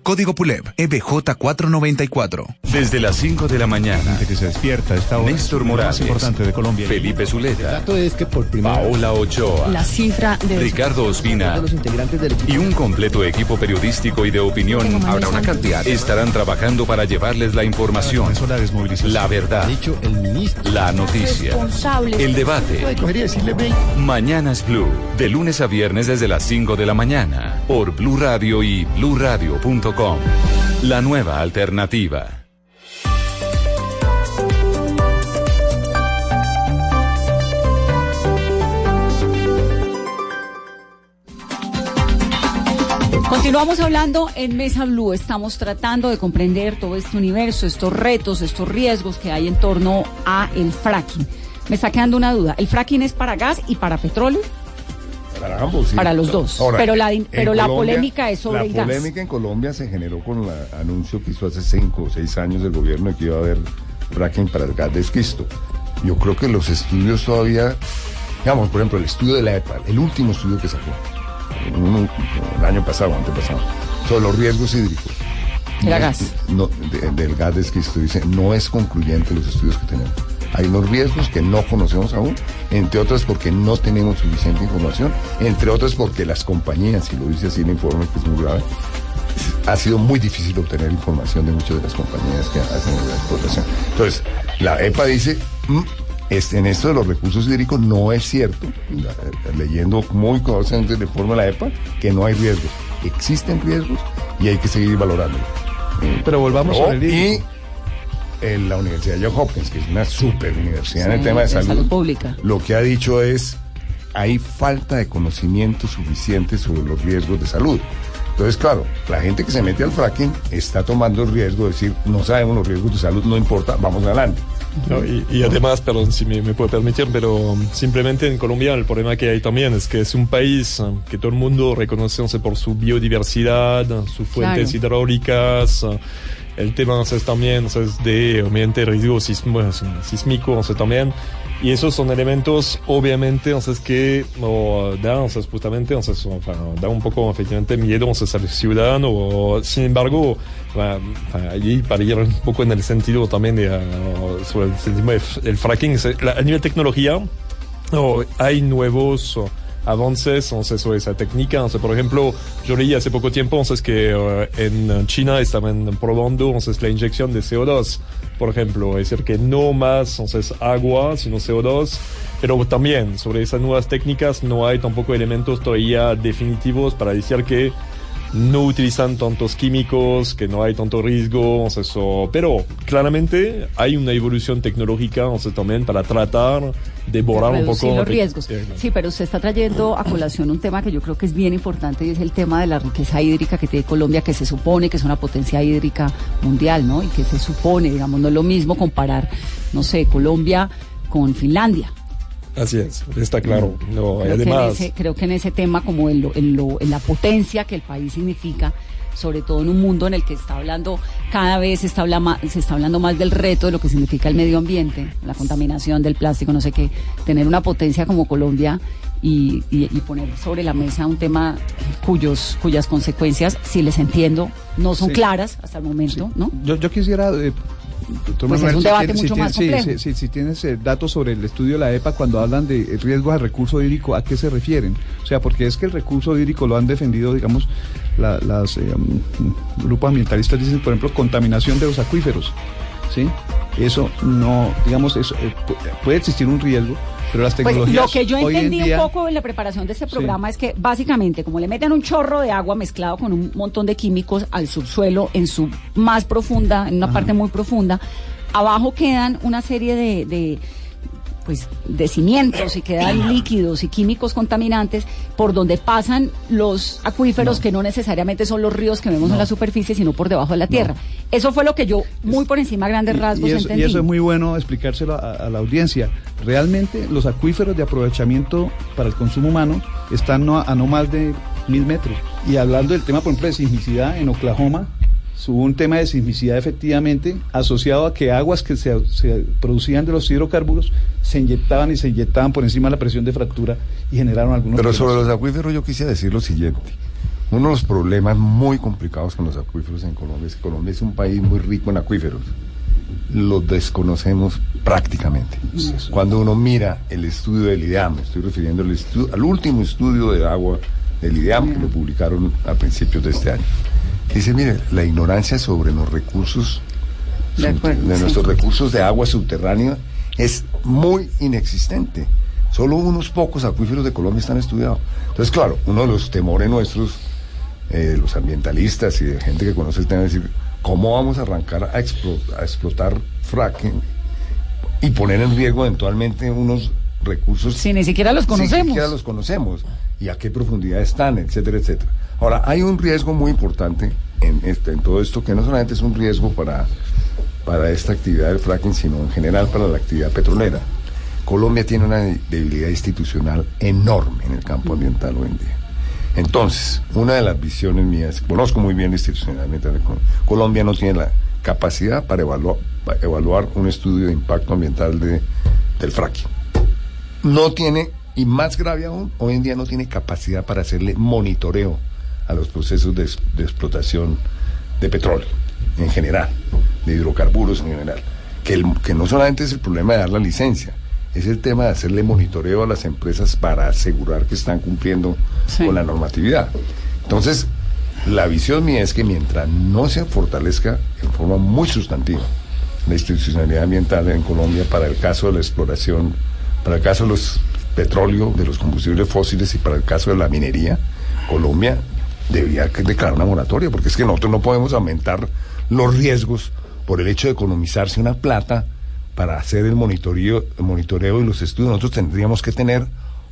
Código PULEB, E EBJ 494. Desde las 5 de la mañana. que se despierta esta hora. Néstor Morales. Más importante de Colombia. Felipe Zuleta. dato es que por primera Paola Ochoa. La cifra de... Ricardo Ospina los integrantes del y un completo equipo periodístico y de opinión Habrá una cantidad. estarán trabajando para llevarles la información, la desmovilización. la verdad, dicho el ministro. la noticia, el debate. Mañanas Blue, de lunes a viernes desde las 5 de la mañana, por Blue Radio y bluradio.com. La nueva alternativa. Continuamos hablando en Mesa Blue. Estamos tratando de comprender todo este universo, estos retos, estos riesgos que hay en torno a el fracking. Me está quedando una duda. ¿El fracking es para gas y para petróleo? Para ambos, sí. Para los dos. Ahora, pero la, pero la Colombia, polémica es sobre la el gas. polémica en Colombia se generó con el anuncio que hizo hace cinco o seis años el gobierno de que iba a haber fracking para el gas de esquisto. Yo creo que los estudios todavía, digamos, por ejemplo, el estudio de la EPA, el último estudio que sacó, el año pasado, antepasado, sobre los riesgos hídricos. Era No- gas. no, de- del gas de esquisto, dice, no es concluyente los estudios que tenemos. Hay unos riesgos que no conocemos aún, entre otras porque no tenemos suficiente información, entre otras porque las compañías, y lo dice así el informe que es muy grave, ha sido muy difícil obtener información de muchas de las compañías que hacen la explotación. Entonces, la EPA dice, "Mm, en esto de los recursos hídricos no es cierto, la- eh, leyendo muy informe de la EPA, que no hay riesgos. Existen riesgos y hay que seguir valorándolos. Pero volvamos No, el Y. en la Universidad de Johns Hopkins, que es una super universidad en el tema de de salud, salud pública. lo que ha dicho es hay falta de conocimiento suficiente sobre los riesgos de salud. Entonces, claro, la gente que se mete al fracking está tomando el riesgo de decir, no sabemos los riesgos de salud, no importa, vamos adelante. No, y, y además, perdón si me, me puede permitir, pero um, simplemente en Colombia el problema que hay también es que es un país um, que todo el mundo reconoce por su biodiversidad, uh, sus fuentes Claro. hidráulicas. El tema entonces, también entonces, de obviamente riesgo sísmico también. Y esos son elementos, obviamente, entonces, que dan, entonces, un poco, miedo al ciudadano. sin embargo, para ir un poco en el sentido también el fracking, a nivel tecnología, no, hay nuevos avances sobre esa técnica. Por ejemplo, yo leí hace poco tiempo entonces, que uh, en China estaban probando entonces, la inyección de CO2, por ejemplo. Es decir, que no más entonces, agua, sino CO2. Pero también sobre esas nuevas técnicas no hay tampoco elementos todavía definitivos para decir que no utilizan tantos químicos, que no hay tanto riesgo, eso, pero claramente hay una evolución tecnológica también para tratar de borrar un poco los riesgos. Sí, pero usted está trayendo a colación un tema que yo creo que es bien importante y es el tema de la riqueza hídrica que tiene Colombia, que se supone que es una potencia hídrica mundial, ¿no? Y que se supone, digamos, no es lo mismo comparar, no sé, Colombia con Finlandia. Así es, está claro. No, Creo, que en además, ese, creo que en ese tema, como en, lo- en, lo- en la potencia que el país significa, sobre todo en un mundo en el que está hablando, cada vez se está, habla ma- se está hablando más del reto de lo que significa el medio ambiente, la contaminación del plástico, no sé qué, tener una potencia como Colombia y, y- y poner sobre la mesa un tema cuyos, cuyas consecuencias, si les entiendo, no son Sí. claras hasta el momento, ¿no? Yo, yo quisiera... eh, Pues es un si debate si mucho tiene- más complejo. sí, sí, si tienes eh, datos sobre el estudio de la EPA cuando hablan de riesgos al recurso hídrico, ¿a qué se refieren? O sea, porque es que el recurso hídrico lo han defendido, digamos, la- las eh, mm, grupos ambientalistas dicen, por ejemplo, contaminación de los acuíferos, ¿sí? Eso no, digamos, eso, eh, pu- puede existir un riesgo, pero las Pues tecnologías lo que yo entendí día- un poco en la preparación de este programa es que básicamente como le meten un chorro de agua mezclado con un montón de químicos al subsuelo en su más profunda, en una parte muy profunda, abajo quedan una serie de, de, pues de cimientos y quedan líquidos y químicos contaminantes por donde pasan los acuíferos que no necesariamente son los ríos que vemos en la superficie, sino por debajo de la tierra. Eso fue lo que yo muy por encima a grandes rasgos y, eso, entendí. y eso es muy bueno explicárselo a, a la audiencia. Realmente los acuíferos de aprovechamiento para el consumo humano están a no más de mil metros. Y hablando del tema, por ejemplo, de sismicidad en Oklahoma, hubo un tema de sismicidad efectivamente asociado a que aguas que se, se producían de los hidrocarburos se inyectaban y se inyectaban por encima de la presión de fractura y generaron algunos Pero sobre los acuíferos yo quisiera decir lo siguiente. Uno de los problemas muy complicados con los acuíferos en Colombia es que Colombia es un país muy rico en acuíferos. Los desconocemos prácticamente. Cuando uno mira el estudio del IDEAM, estoy refiriendo al, estu- al último estudio de agua del IDEAM que lo publicaron a principios de este año. Dice, mire, la ignorancia sobre los recursos, De sub- acuerdo, de sí. nuestros recursos de agua subterránea es muy inexistente. Solo unos pocos acuíferos de Colombia están estudiados. Entonces, claro, uno de los temores nuestros, eh, los ambientalistas y de gente que conoce el tema, es decir, ¿cómo vamos a arrancar a, explo- a explotar fracking y poner en riesgo eventualmente unos recursos Si ni siquiera los si conocemos. Ni siquiera los conocemos. Y a qué profundidad están, etcétera, etcétera. Ahora, hay un riesgo muy importante en, este- en todo esto, que no solamente es un riesgo para, para esta actividad del fracking, sino en general para la actividad petrolera. Colombia tiene una debilidad institucional enorme en el campo ambiental hoy en día. Entonces, una de las visiones mías, conozco muy bien institucionalmente, Colombia no tiene la capacidad para evaluar, para evaluar un estudio de impacto ambiental de, del fracking. No tiene, y más grave aún, hoy en día no tiene capacidad para hacerle monitoreo a los procesos de, explotación de petróleo en general, de hidrocarburos en general. Que, el- que no solamente es el problema de dar la licencia, es el tema de hacerle monitoreo a las empresas para asegurar que están cumpliendo con la normatividad. Entonces, la visión mía es que mientras no se fortalezca en forma muy sustantiva la institucionalidad ambiental en Colombia para el caso de la exploración, para el caso de los petróleo, de los combustibles fósiles y para el caso de la minería, Colombia debería que declarar una moratoria, porque es que nosotros no podemos aumentar los riesgos por el hecho de economizarse una plata para hacer el monitoreo, el monitoreo y los estudios. Nosotros tendríamos que tener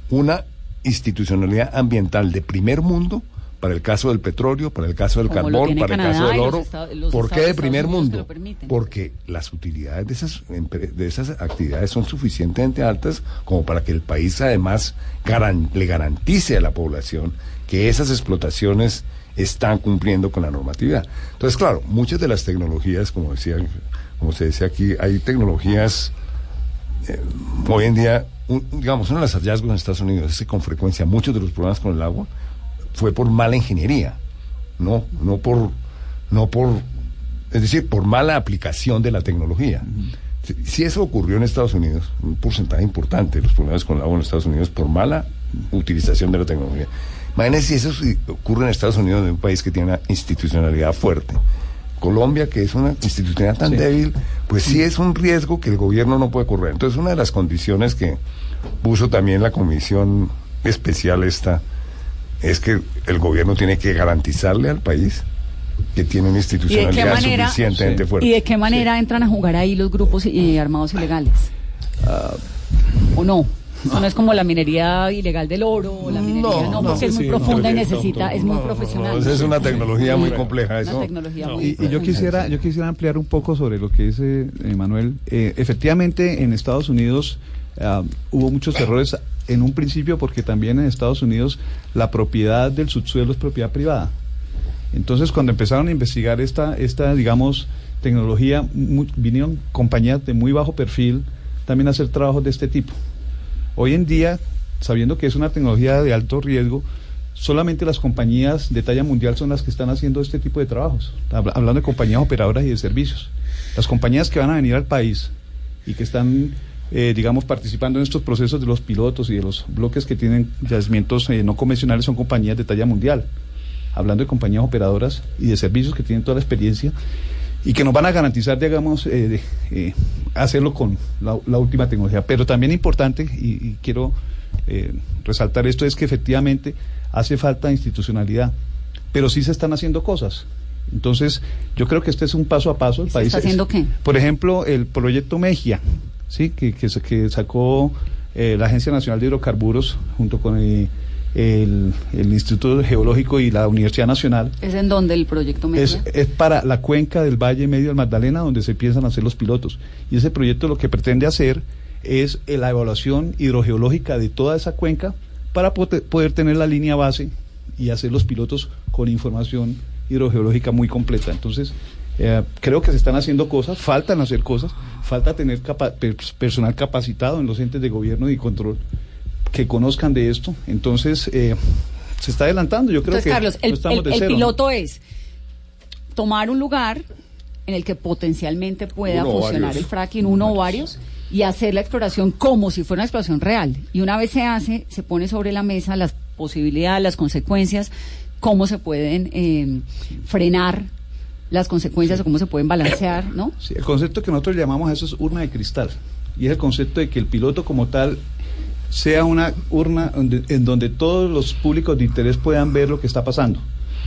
una institucionalidad ambiental de primer mundo para el caso del petróleo, para el caso del Como carbón, para el caso del oro. estados- ¿Por estados qué de primer mundo? Porque las utilidades de esas, de esas actividades son suficientemente altas como para que el país además garan- le garantice a la población que esas explotaciones están cumpliendo con la normatividad. Entonces, claro, muchas de las tecnologías, como decía, como se decía aquí, hay tecnologías eh, hoy en día, digamos, uno de los hallazgos en Estados Unidos es que con frecuencia muchos de los problemas con el agua fue por mala ingeniería, no, no por, no por, es decir, por mala aplicación de la tecnología. Si, si eso ocurrió en Estados Unidos, un porcentaje importante de los problemas con el agua en Estados Unidos por mala utilización de la tecnología. Imagínense si eso ocurre en Estados Unidos, en un país que tiene una institucionalidad fuerte. Colombia, que es una institucionalidad tan débil, pues sí es un riesgo que el gobierno no puede correr. Entonces, una de las condiciones que puso también la comisión especial esta es que el gobierno tiene que garantizarle al país que tiene una ¿Y de qué institucionalidad manera, suficientemente fuerte. ¿y de qué manera entran a jugar ahí los grupos eh, armados ilegales? ¿O no? Eso no es como la minería ilegal del oro o la minería, no, porque es muy sí, profunda y necesita, es muy No, profesional. esa es una tecnología muy compleja. una Eso. tecnología muy Y, y yo quisiera yo quisiera ampliar un poco sobre lo que dice eh, Manuel. Eh, efectivamente, en Estados Unidos ah, hubo muchos errores en un principio porque también en Estados Unidos la propiedad del subsuelo es propiedad privada. Entonces, cuando empezaron a investigar esta, esta digamos, tecnología, vinieron compañías de muy bajo perfil también a hacer trabajos de este tipo. Hoy en día, sabiendo que es una tecnología de alto riesgo, solamente las compañías de talla mundial son las que están haciendo este tipo de trabajos. Habla- hablando de compañías operadoras y de servicios. Las compañías que van a venir al país y que están, eh, digamos, participando en estos procesos de los pilotos y de los bloques que tienen yacimientos eh, no convencionales son compañías de talla mundial. Hablando de compañías operadoras y de servicios que tienen toda la experiencia y que nos van a garantizar, digamos, eh, de, eh, hacerlo con la, la última tecnología. Pero también importante, y, y quiero eh, resaltar esto, es que efectivamente hace falta institucionalidad, pero sí se están haciendo cosas. Entonces, yo creo que este es un paso a paso. El ¿Se país está es- haciendo qué? Por ejemplo, el proyecto Mejia, ¿sí? que, que, que sacó la Agencia Nacional de Hidrocarburos junto con eh, el, el Instituto Geológico y la Universidad Nacional. ¿Es en donde el proyecto Es, Media? es para la cuenca del Valle Medio del Magdalena donde se piensan hacer los pilotos. Y ese proyecto lo que pretende hacer es la evaluación hidrogeológica de toda esa cuenca para poder tener la línea base y hacer los pilotos con información hidrogeológica muy completa. Entonces, eh, creo que se están haciendo cosas, faltan hacer cosas, falta tener capa- personal capacitado en los entes de gobierno y control que conozcan de esto. Entonces, eh, se está adelantando. Yo creo Entonces, que Carlos, no el, estamos el- de el cero, ¿no? piloto es tomar un lugar en el que potencialmente pueda Uno funcionar varios. el fracking, uno o varios, y hacer la exploración como si fuera una exploración real. Y una vez se hace, se pone sobre la mesa las posibilidades, las consecuencias, cómo se pueden eh, frenar las consecuencias o cómo se pueden balancear, ¿no? Sí, el concepto que nosotros llamamos a eso es urna de cristal. Y es el concepto de que el piloto como tal sea una urna en donde todos los públicos de interés puedan ver lo que está pasando.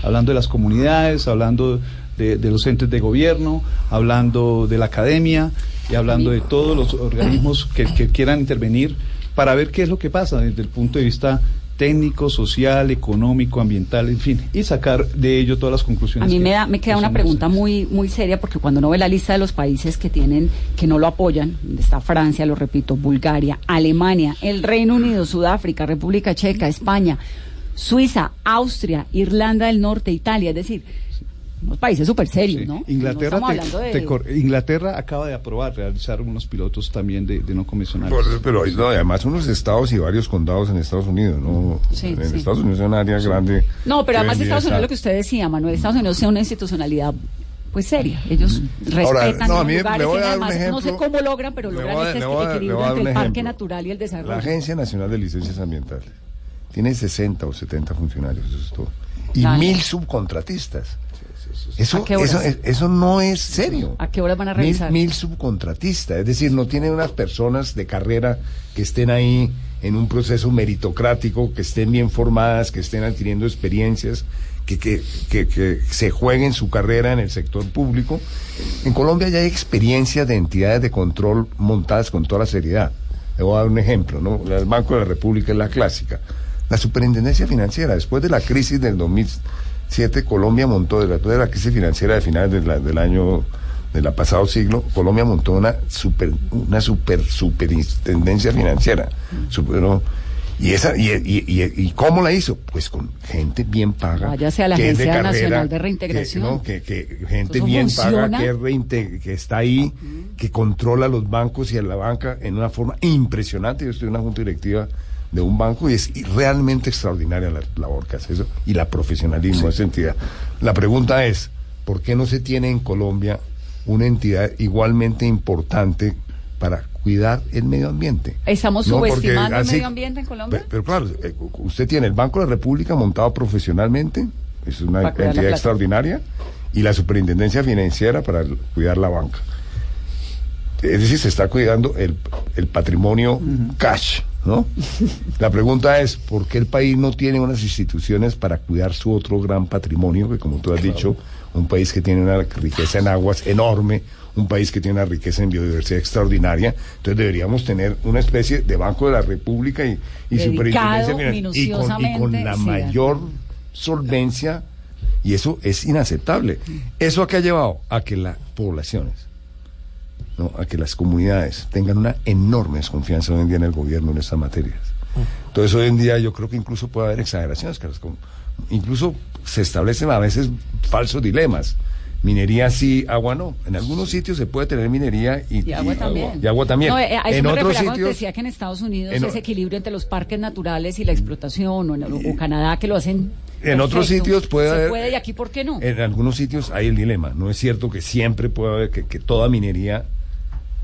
Hablando de las comunidades, hablando de, los entes de gobierno, hablando de la academia y hablando de todos los organismos que quieran intervenir para ver qué es lo que pasa desde el punto de vista técnico, social, económico, ambiental, en fin, y sacar de ello todas las A conclusiones. mí que- me, da, me queda que una pregunta muy muy seria porque cuando uno ve la lista de los países que tienen que no lo apoyan, está Francia, lo repito, Bulgaria, Alemania, el Reino Unido, Sudáfrica, República Checa, España, Suiza, Austria, Irlanda del Norte, Italia, es decir, unos países súper serios, ¿no? Inglaterra, No te- estamos hablando de- te Inglaterra acaba de aprobar realizar unos pilotos también de, de no convencionales. Por- pero no, además unos estados y varios condados en Estados Unidos, ¿no? Sí, en sí. Estados Unidos es un área grande. No, pero además Estados Unidos, está- lo que usted decía, Manuel, Estados Unidos tiene una institucionalidad pues seria. Ellos respetan no, a mí lugares, voy a dar un además, no sé ejemplo. cómo logran, pero logran a- este equilibrio entre el parque ejemplo. natural y el desarrollo. La Agencia Nacional de Licencias Ambientales tiene 60 o 70 funcionarios, eso es todo. Y Claro. mil subcontratistas. Eso, eso, eso no es serio. ¿A qué horas van a Mil, revisar? mil subcontratistas, es decir, no tienen unas personas de carrera que estén ahí en un proceso meritocrático, que estén bien formadas, que estén adquiriendo experiencias, que, que, que, que se jueguen su carrera en el sector público. En Colombia ya hay experiencia de entidades de control montadas con toda la seriedad. Le voy a dar un ejemplo, ¿no? El Banco de la República es la clásica. La Superintendencia Financiera, después de la crisis del 2007, Colombia montó, después de la crisis financiera de finales de la- del año del pasado siglo, Colombia montó una super, una super superintendencia financiera. Super- ¿no? y esa y, y, y- y cómo la hizo pues con gente bien paga Váyase a la que es de Agencia carrera, Nacional de que- Reintegración. no, que, que gente bien funciona. paga que, reinte- que está ahí que controla los bancos y a la banca en una forma impresionante yo estoy en una junta directiva de un banco y es realmente extraordinaria la labor que hace eso y la profesionalismo de esa entidad la pregunta es ¿por qué no se tiene en Colombia una entidad igualmente importante para cuidar el medio ambiente? ¿Estamos No, subestimando el medio ambiente en Colombia? Pe- Pero, claro, eh, usted tiene el Banco de la República montado profesionalmente, es una entidad extraordinaria, y la Superintendencia Financiera para el- cuidar la banca. Es decir, se está cuidando el, el patrimonio cash, ¿no? La pregunta es, ¿por qué el país no tiene unas instituciones para cuidar su otro gran patrimonio? Que como tú has dicho, un país que tiene una riqueza en aguas enorme, un país que tiene una riqueza en biodiversidad extraordinaria, entonces deberíamos tener una especie de Banco de la República y, y Superintendencia y con, y con minuciosamente, la sí, mayor solvencia, y eso es inaceptable. ¿Eso a qué ha llevado? A que las poblaciones ¿no? a que las comunidades tengan una enorme desconfianza hoy en día en el gobierno en estas materias. Entonces hoy en día yo creo que incluso puede haber exageraciones, incluso se establecen a veces falsos dilemas. Minería sí, agua no. En algunos sitios se puede tener minería y, Y agua también. y agua también. No, eh, a eso en me otros sitios decía que en Estados Unidos en- ese equilibrio entre los parques naturales y la explotación, o, en, o Canadá que lo hacen. En otros perfecto, sitios puede se haber- puede y aquí, ¿por qué no? En algunos sitios hay el dilema. No es cierto que siempre pueda haber que, que toda minería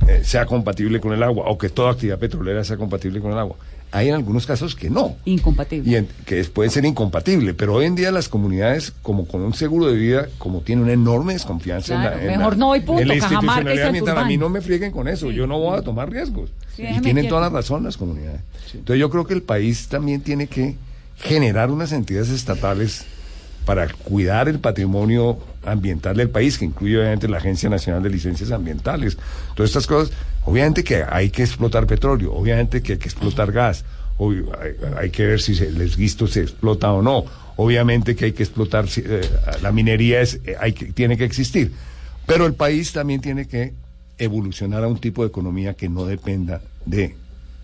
eh, sea compatible con el agua o que toda actividad petrolera sea compatible con el agua. Hay en algunos casos que no. Incompatible. Y en- que es- puede ser incompatible, pero hoy en día las comunidades, como con un seguro de vida, como tienen una enorme desconfianza en la, en mejor la- no y punto, en la institucionalidad ambiental, a mí no me frieguen con eso, yo no voy a tomar riesgos. Sí, y tienen toda la razón las comunidades. Entonces yo creo que el país también tiene que generar unas entidades estatales para cuidar el patrimonio ambiental del país, que incluye obviamente la Agencia Nacional de Licencias Ambientales. Todas estas cosas, obviamente que hay que explotar petróleo, obviamente que hay que explotar gas, hay, que ver si el esguisto se explota o no, obviamente que hay que explotar, eh, la minería es, eh, hay que, tiene que existir, pero el país también tiene que evolucionar a un tipo de economía que no dependa de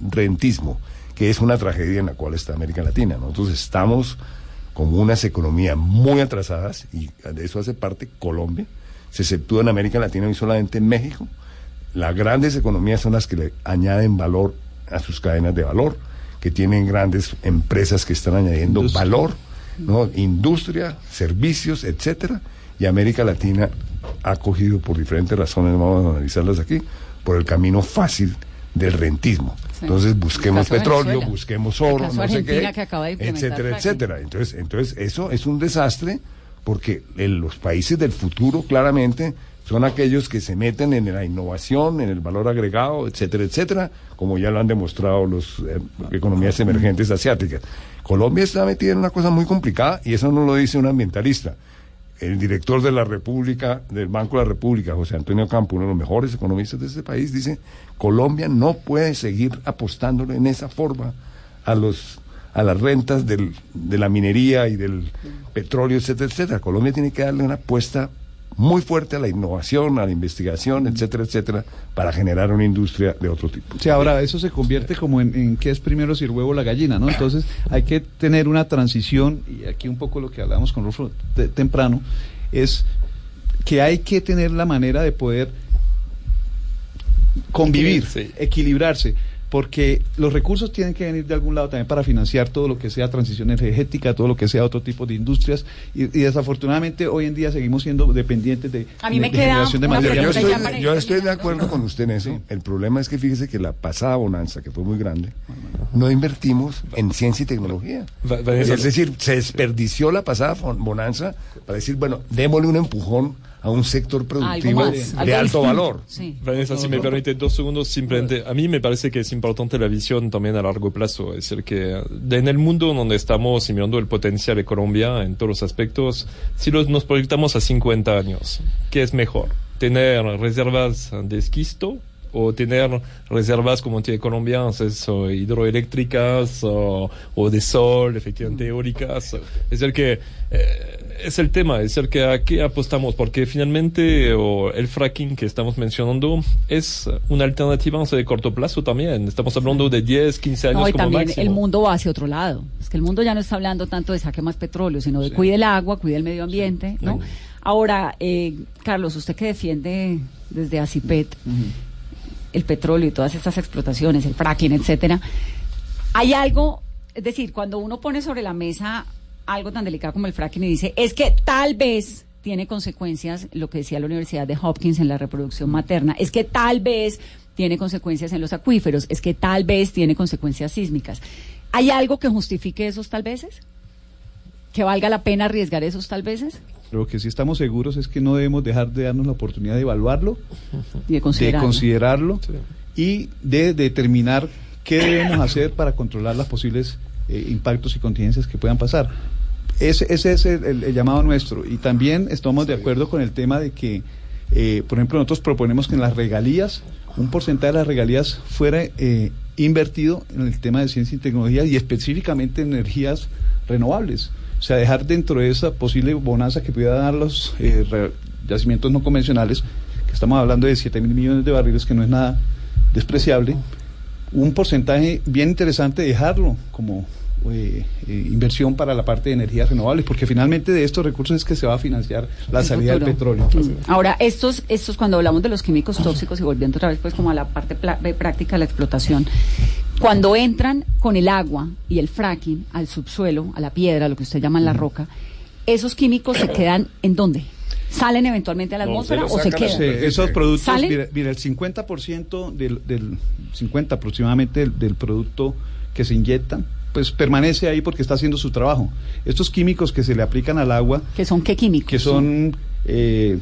rentismo, que es una tragedia en la cual está América Latina. Nosotros estamos como unas economías muy atrasadas, y de eso hace parte Colombia, se exceptúa en América Latina y solamente en México. Las grandes economías son las que le añaden valor a sus cadenas de valor, que tienen grandes empresas que están añadiendo Industria. valor, ¿no? industria, servicios, etcétera, y América Latina ha cogido por diferentes razones, vamos a analizarlas aquí, por el camino fácil del rentismo. Entonces busquemos El petróleo, Venezuela. busquemos El oro, no sé qué, que acaba de implementar etcétera, etcétera. Entonces, entonces eso es un desastre porque en los países del futuro claramente son aquellos que se meten en la innovación, en el valor agregado, etcétera, etcétera, como ya lo han demostrado las economías emergentes asiáticas. Colombia está metida en una cosa muy complicada y eso no lo dice un ambientalista. El director de la República, del Banco de la República, José Antonio Campo, uno de los mejores economistas de este país, dice, Colombia no puede seguir apostándole en esa forma a los a las rentas del, de la minería y del petróleo, etcétera, etcétera. Colombia tiene que darle una apuesta muy fuerte a la innovación, a la investigación, etcétera, etcétera, para generar una industria de otro tipo. Sí, ahora eso se convierte como en, en qué es primero si el huevo o la gallina, ¿no? Entonces hay que tener una transición, y aquí un poco lo que hablábamos con Rufo te- temprano, es que hay que tener la manera de poder convivir, Sí. equilibrarse, porque los recursos tienen que venir de algún lado también para financiar todo lo que sea transición energética, todo lo que sea otro tipo de industrias, y, y desafortunadamente hoy en día seguimos siendo dependientes de, A mí me de queda generación de materia Yo estoy, yo estoy de acuerdo con usted en eso. El problema es que fíjese que la pasada bonanza, que fue muy grande, no invertimos en ciencia y tecnología. Es decir, se desperdició la pasada bonanza para decir, bueno, démosle un empujón a un sector productivo más, de alto valor. Sí. Vanessa, si me permite dos segundos, simplemente, a mí me parece que es importante la visión también a largo plazo. Es decir, que en el mundo donde estamos y mirando el potencial de Colombia en todos los aspectos, si los, nos proyectamos a 50 años, ¿qué es mejor? ¿Tener reservas de esquisto? o tener reservas como tiene Colombia, es, o hidroeléctricas o, o de sol, efectivamente eólicas. Es el que eh, es el tema, es el que a qué apostamos, porque finalmente o el fracking que estamos mencionando es una alternativa de corto plazo también. Estamos hablando de 10, 15 años No, y como también máximo. el mundo va hacia otro lado. Es que el mundo ya no está hablando tanto de saque más petróleo, sino de cuide el agua, cuide el medio ambiente, ¿no? Ahora, eh, Carlos, usted que defiende desde ACIPET el petróleo y todas estas explotaciones, el fracking, etcétera, hay algo, es decir, cuando uno pone sobre la mesa algo tan delicado como el fracking y dice, es que tal vez tiene consecuencias, lo que decía la Universidad de Hopkins en la reproducción materna, es que tal vez tiene consecuencias en los acuíferos, es que tal vez tiene consecuencias sísmicas. ¿Hay algo que justifique esos tal veces? ¿Que valga la pena arriesgar esos tal veces? Lo que sí estamos seguros es que no debemos dejar de darnos la oportunidad de evaluarlo, Y [laughs] de de considerarlo. y de determinar qué debemos hacer para controlar los posibles eh, impactos y contingencias que puedan pasar. Ese, ese es el, el- llamado nuestro. Y también estamos de acuerdo con el tema de que, eh, por ejemplo, nosotros proponemos que en las regalías, un porcentaje de las regalías fuera eh, invertido en el tema de ciencia y tecnología y específicamente en energías renovables. O sea, dejar dentro de esa posible bonanza que pudiera dar los eh, re- yacimientos no convencionales, que estamos hablando de 7 mil millones de barriles, que no es nada despreciable, un porcentaje bien interesante dejarlo como eh, eh, inversión para la parte de energías renovables, porque finalmente de estos recursos es que se va a financiar la El salida del petróleo. Ahora, estos, estos, cuando hablamos de los químicos tóxicos y volviendo otra vez pues como a la parte de práctica de la explotación, cuando entran con el agua y el fracking al subsuelo, a la piedra, lo que usted llama la roca, esos químicos se quedan en dónde? ¿Salen eventualmente a la No, atmósfera se o se quedan? Esos productos, ¿Salen? mira, mira, el 50% del, del 50 aproximadamente del, del producto que se inyecta, pues permanece ahí porque está haciendo su trabajo. Estos químicos que se le aplican al agua, ¿Que son qué químicos? que son eh,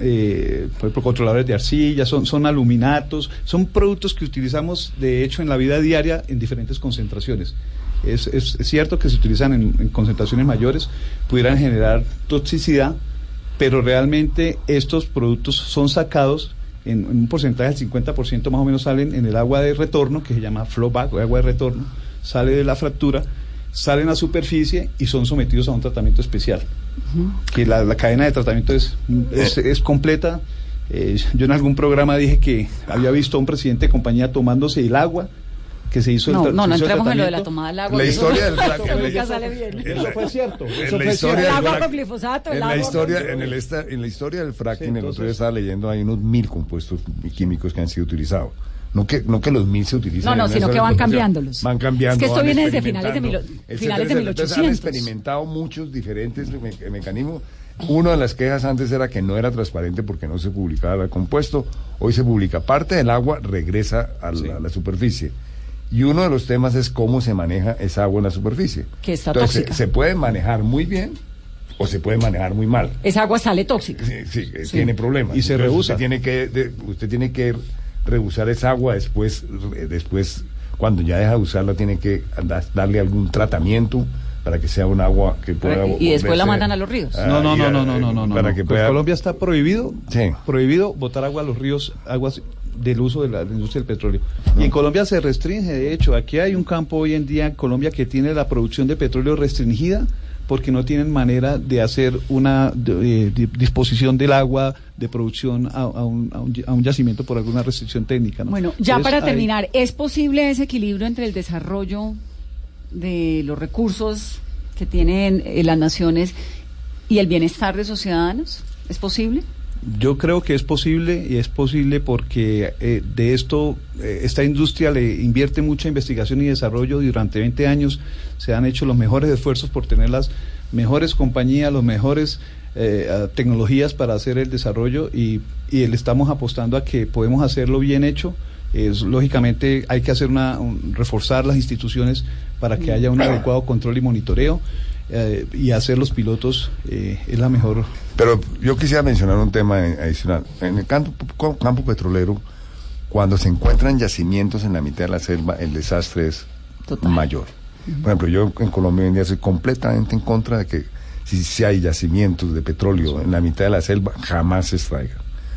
eh, por ejemplo, controladores de arcilla, son, son aluminatos, son productos que utilizamos de hecho en la vida diaria en diferentes concentraciones. Es, es- es cierto que se utilizan en, en concentraciones mayores, pudieran generar toxicidad, pero realmente estos productos son sacados en, en un porcentaje del 50% más o menos salen en el agua de retorno, que se llama flowback o agua de retorno, sale de la fractura, salen a superficie y son sometidos a un tratamiento especial. Que la, la cadena de tratamiento es, es, es completa. Eh, yo en algún programa dije que había visto a un presidente de compañía tomándose el agua que se hizo el No, tra- no, no el entremos en lo de la tomada del agua. La historia del fracking. nunca sale bien. En Eso la- fue cierto. en Eso la fue historia El del agua con glifosato, el en la agua historia, con- en, el esta- en la historia del fracking, el otro día estaba leyendo, hay unos mil compuestos químicos que han sido utilizados. No que, no que los mil se utilizan. No, no, sino que van cambiándolos. Van cambiando. Es que esto viene desde finales de finales de etcétera. Entonces, han 1800. experimentado muchos diferentes me- mecanismos. Una de las quejas antes era que no era transparente porque no se publicaba el compuesto. Hoy se publica. Parte del agua regresa a la, a la superficie. Y uno de los temas es cómo se maneja esa agua en la superficie. Que está Entonces, tóxica. se, se puede manejar muy bien o se puede manejar muy mal. Esa agua sale tóxica. Sí, sí, eh, Sí. tiene problemas. Y se Entonces, rehúsa. Usted tiene que, de- usted tiene que rehusar esa agua después, eh, después cuando ya deja de usarla, tiene que da- darle algún tratamiento para que sea un agua que pueda. Y después la mandan a los ríos. Ah, No, no, no, eh, no, no, no, no, no. Para que Pues pueda. Colombia está prohibido, Sí. prohibido botar agua a los ríos, aguas del uso de la, de la industria del petróleo. Y en Colombia se restringe, de hecho, aquí hay un campo hoy en día en Colombia que tiene la producción de petróleo restringida porque no tienen manera de hacer una de- eh, di- disposición del agua de producción a, a un, a un- a un yacimiento por alguna restricción técnica. ¿no? Bueno, ya Entonces, para hay- terminar, ¿es posible ese equilibrio entre el desarrollo de los recursos que tienen eh, las naciones y el bienestar de sus ciudadanos? ¿Es posible? Yo creo que es posible y es posible porque eh, de esto, eh, esta industria le invierte mucha investigación y desarrollo durante 20 años se han hecho los mejores esfuerzos por tener las mejores compañías, los mejores eh, tecnologías para hacer el desarrollo y, y le estamos apostando a que podemos hacerlo bien hecho. Es, lógicamente hay que hacer una, un- reforzar las instituciones para que haya un adecuado control y monitoreo eh, y hacer los pilotos eh, es la mejor Pero yo quisiera mencionar un tema adicional. En el campo, campo petrolero, cuando se encuentran yacimientos en la mitad de la selva, el desastre es mayor. Por ejemplo, yo en Colombia hoy en día soy completamente en contra de que si, si hay yacimientos de petróleo en la mitad de la selva, jamás se extraigan.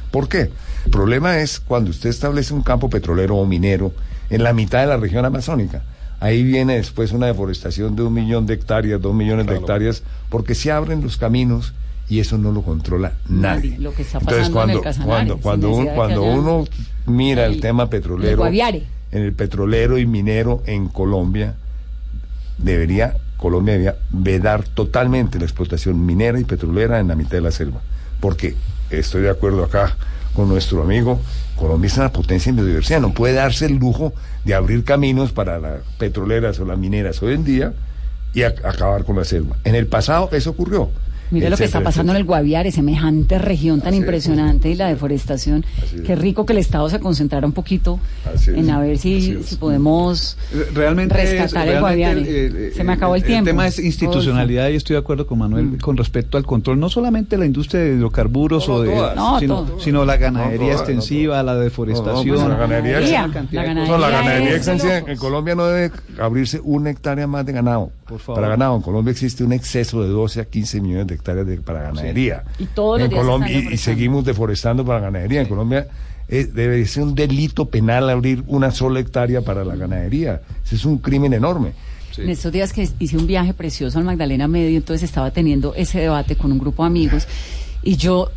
¿Por qué? El problema es cuando usted establece un campo petrolero o minero en la mitad de la región amazónica. Ahí viene después una deforestación de un millón de hectáreas, dos millones de hectáreas, porque se abren los caminos y eso no lo controla nadie. Lo que está Entonces, en cuando, Casanare, cuando, cuando, cuando uno mira el, tema petrolero, en el petrolero y minero en Colombia, debería, Colombia debería vedar totalmente la explotación minera y petrolera en la mitad de la selva. Porque estoy de acuerdo acá con nuestro amigo, Colombia es una potencia en biodiversidad, no puede darse el lujo de abrir caminos para las petroleras o las mineras hoy en día y ac- acabar con la selva. En el pasado eso ocurrió. Mire lo que está pasando en el Guaviare, semejante región tan impresionante y la deforestación. Qué rico que el Estado se concentrara un poquito en a ver si, si podemos realmente es- rescatar el Guaviare. el- el- se me acabó el, el tiempo. tema es institucionalidad y estoy de acuerdo con Manuel con respecto al control, no solamente de la industria de hidrocarburos No, o de, todas. No, sino, todo. sino la ganadería No, todas, no, extensiva, la deforestación. Pues la ganadería, la cosas. la ganadería extensiva en Colombia no debe abrirse una hectárea más de ganado. favor. Para ganado, en Colombia existe un exceso de 12 a 15 millones de hectáreas de- para ganadería. Y todos los en días se Colombia y- seguimos deforestando para ganadería. En Colombia eh, debe ser un delito penal abrir una sola hectárea para la ganadería. Ese es un crimen enorme. En estos días que hice un viaje precioso al Magdalena Medio, entonces estaba teniendo ese debate con un grupo de amigos y yo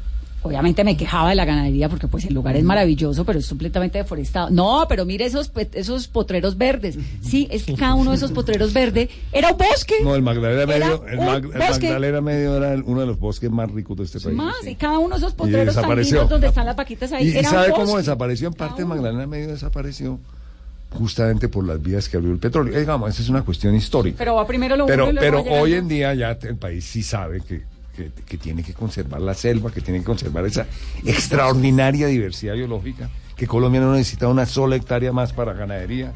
obviamente me quejaba de la ganadería porque pues el lugar es maravilloso, pero es completamente deforestado. No, pero mire esos esos potreros verdes. Sí, es que cada uno de esos potreros verdes era un bosque. No, el Magdalena Era Medio, el, Mag- el bosque. Magdalena Medio era el- uno de los bosques más ricos de este país. Más, y cada uno de esos potreros lindos donde están las vaquitas ahí ¿Y, y era sabe un cómo desapareció? En parte Magdalena Medio desapareció justamente por las vías que abrió el petróleo. Eh, digamos, esa es una cuestión histórica. Pero va primero lo Pero, pero hoy en día ya el país sí sabe que, que, que tiene que conservar la selva, que tiene que conservar esa extraordinaria diversidad biológica, que Colombia no necesita una sola hectárea más para ganadería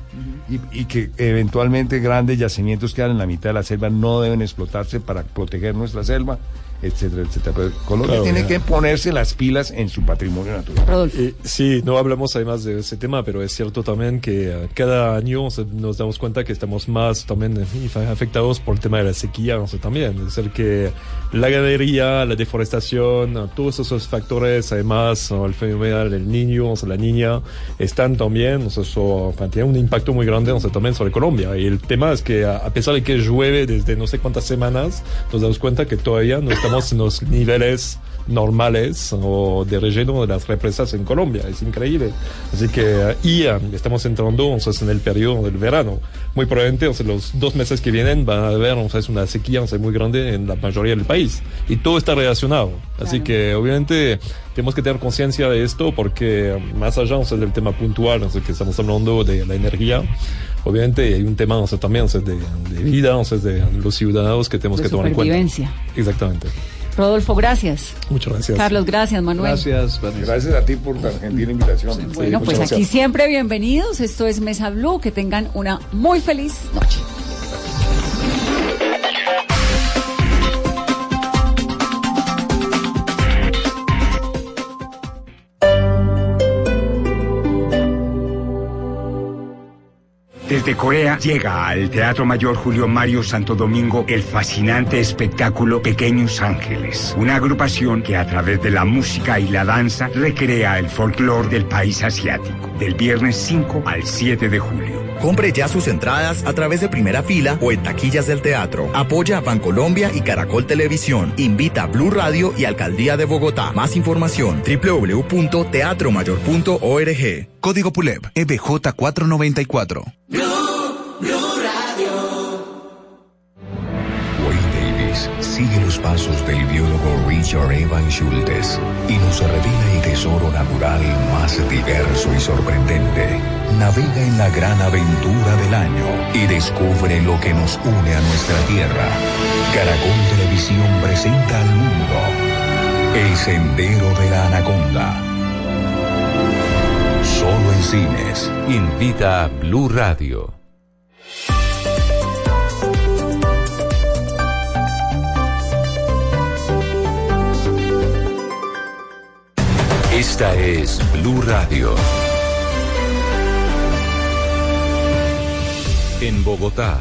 y, y que eventualmente grandes yacimientos que quedan en la mitad de la selva no deben explotarse para proteger nuestra selva, etcétera, etcétera. Pero Colombia Claro, tiene ya. que ponerse las pilas en su patrimonio natural. Eh, sí, no hablamos además de ese tema, pero es cierto también que eh, cada año o sea, nos damos cuenta que estamos más también eh, afectados por el tema de la sequía o sea, también. Es decir, que la ganadería, la deforestación, eh, todos esos factores, además el fenómeno del niño, o sea, la niña, están también, o sea, eso, enfin, tienen un impacto muy grande o sea, también sobre Colombia. Y el tema es que a a pesar de que llueve desde no sé cuántas semanas, nos damos cuenta que todavía no estamos en los niveles normales o de relleno de las represas en Colombia. Es increíble. Así que, y eh, estamos entrando o sea, en el periodo del verano. Muy probablemente, o sea, los dos meses que vienen van a haber o sea, es una sequía o sea, muy grande en la mayoría del país. Y todo está relacionado. Así que, obviamente, tenemos que tener conciencia de esto porque, eh, más allá o sea, del tema puntual, o sea, que estamos hablando de la energía, obviamente hay un tema o sea, también o sea, de, de vida, o sea, de los ciudadanos que tenemos De que tomar en cuenta. Exactamente. Rodolfo, gracias. Muchas gracias. Carlos, gracias, Manuel. Gracias, Gracias a ti por tan gentil invitación. Bueno, pues aquí siempre bienvenidos. Esto es Mesa Blue. Que tengan una muy feliz noche. Desde Corea llega al Teatro Mayor Julio Mario Santo Domingo el fascinante espectáculo Pequeños Ángeles, una agrupación que a través de la música y la danza recrea el folclore del país asiático, del viernes 5 al 7 de julio. Compre ya sus entradas a través de primera fila o en taquillas del teatro. Apoya a Bancolombia y Caracol Televisión. Invita a Blue Radio y Alcaldía de Bogotá. Más información www.teatromayor.org. Código PULEB EBJ 494. Wayne Davis sigue los pasos del biólogo Richard Evan Schultes y nos revela el tesoro natural más diverso y sorprendente. Navega en la gran aventura del año y descubre lo que nos une a nuestra tierra. Caracol Televisión presenta al mundo El Sendero de la Anaconda. Solo en cines. Invita a Blue Radio. Esta es Blue Radio. En Bogotá,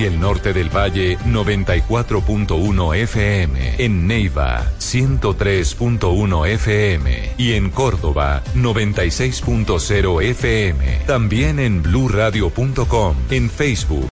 el norte del Valle 94.1 FM, en Neiva 103.1 FM y en Córdoba 96.0 FM. También en bluradio.com, en Facebook